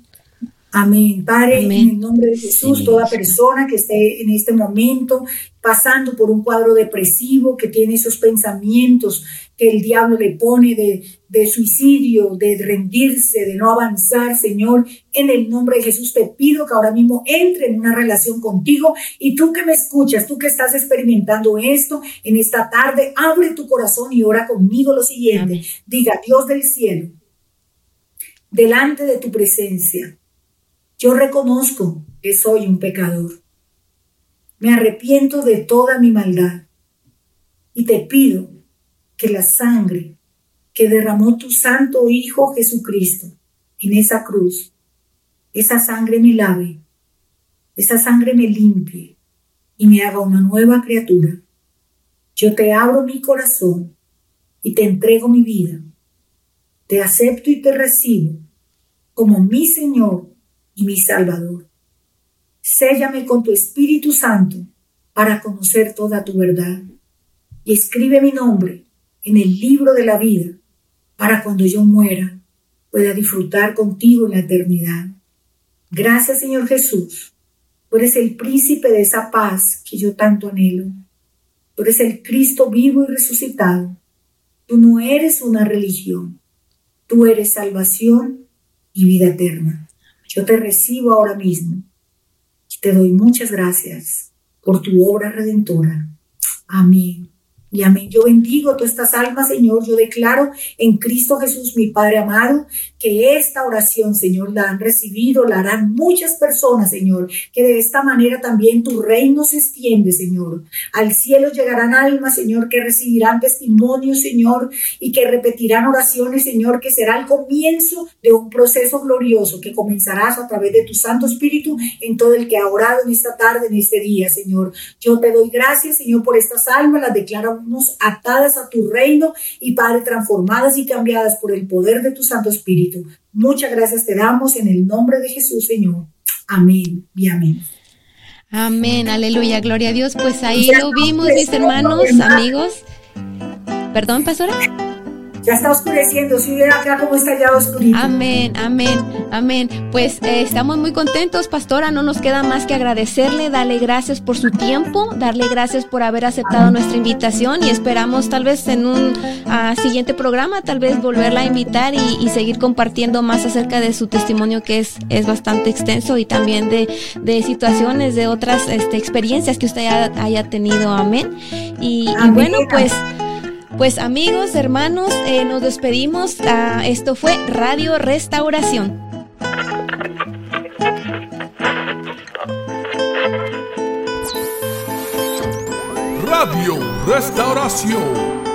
Amén. Padre, en el nombre de Jesús, toda persona que esté en este momento pasando por un cuadro depresivo, que tiene esos pensamientos que el diablo le pone de, de suicidio, de rendirse, de no avanzar, Señor, en el nombre de Jesús te pido que ahora mismo entre en una relación contigo y tú que me escuchas, tú que estás experimentando esto en esta tarde, abre tu corazón y ora conmigo lo siguiente. Diga, Dios del cielo, delante de tu presencia yo reconozco que soy un pecador. Me arrepiento de toda mi maldad y te pido que la sangre que derramó tu santo Hijo Jesucristo en esa cruz, esa sangre me lave, esa sangre me limpie y me haga una nueva criatura. Yo te abro mi corazón y te entrego mi vida. Te acepto y te recibo como mi Señor y mi Salvador. Séllame con tu Espíritu Santo para conocer toda tu verdad y escribe mi nombre en el libro de la vida para cuando yo muera pueda disfrutar contigo en la eternidad. Gracias Señor Jesús. Tú eres el príncipe de esa paz que yo tanto anhelo. Tú eres el Cristo vivo y resucitado. Tú no eres una religión. Tú eres salvación y vida eterna. Yo te recibo ahora mismo te doy muchas gracias por tu obra redentora. Amén y amén. Yo bendigo todas estas almas, Señor. Yo declaro en Cristo Jesús, mi Padre amado, que esta oración, Señor, la han recibido, la harán muchas personas, Señor. Que de esta manera también tu reino se extiende, Señor. Al cielo llegarán almas, Señor, que recibirán testimonios, Señor, y que repetirán oraciones, Señor, que será el comienzo de un proceso glorioso que comenzarás a través de tu Santo Espíritu en todo el que ha orado en esta tarde, en este día, Señor. Yo te doy gracias, Señor, por estas almas, las declaro atadas a tu reino y Padre, transformadas y cambiadas por el poder de tu Santo Espíritu. Muchas gracias te damos en el nombre de Jesús, Señor. Amén y amén. Amén, aleluya, gloria a Dios. Pues ahí lo vimos, mis hermanos, amigos. Perdón, pastora. Ya está oscureciendo, si ve acá cómo está ya oscurito. Amén, amén, amén. Pues eh, estamos muy contentos, pastora. No nos queda más que agradecerle, darle gracias por su tiempo, darle gracias por haber aceptado nuestra invitación y esperamos tal vez en un ah, siguiente programa, tal vez volverla a invitar y, seguir compartiendo más acerca de su testimonio que es, es bastante extenso y también de, de situaciones, de otras este, experiencias que usted haya, tenido. Amén. y bueno, pues... Pues amigos, hermanos, eh, nos despedimos. Ah, esto fue Radio Restauración. Radio Restauración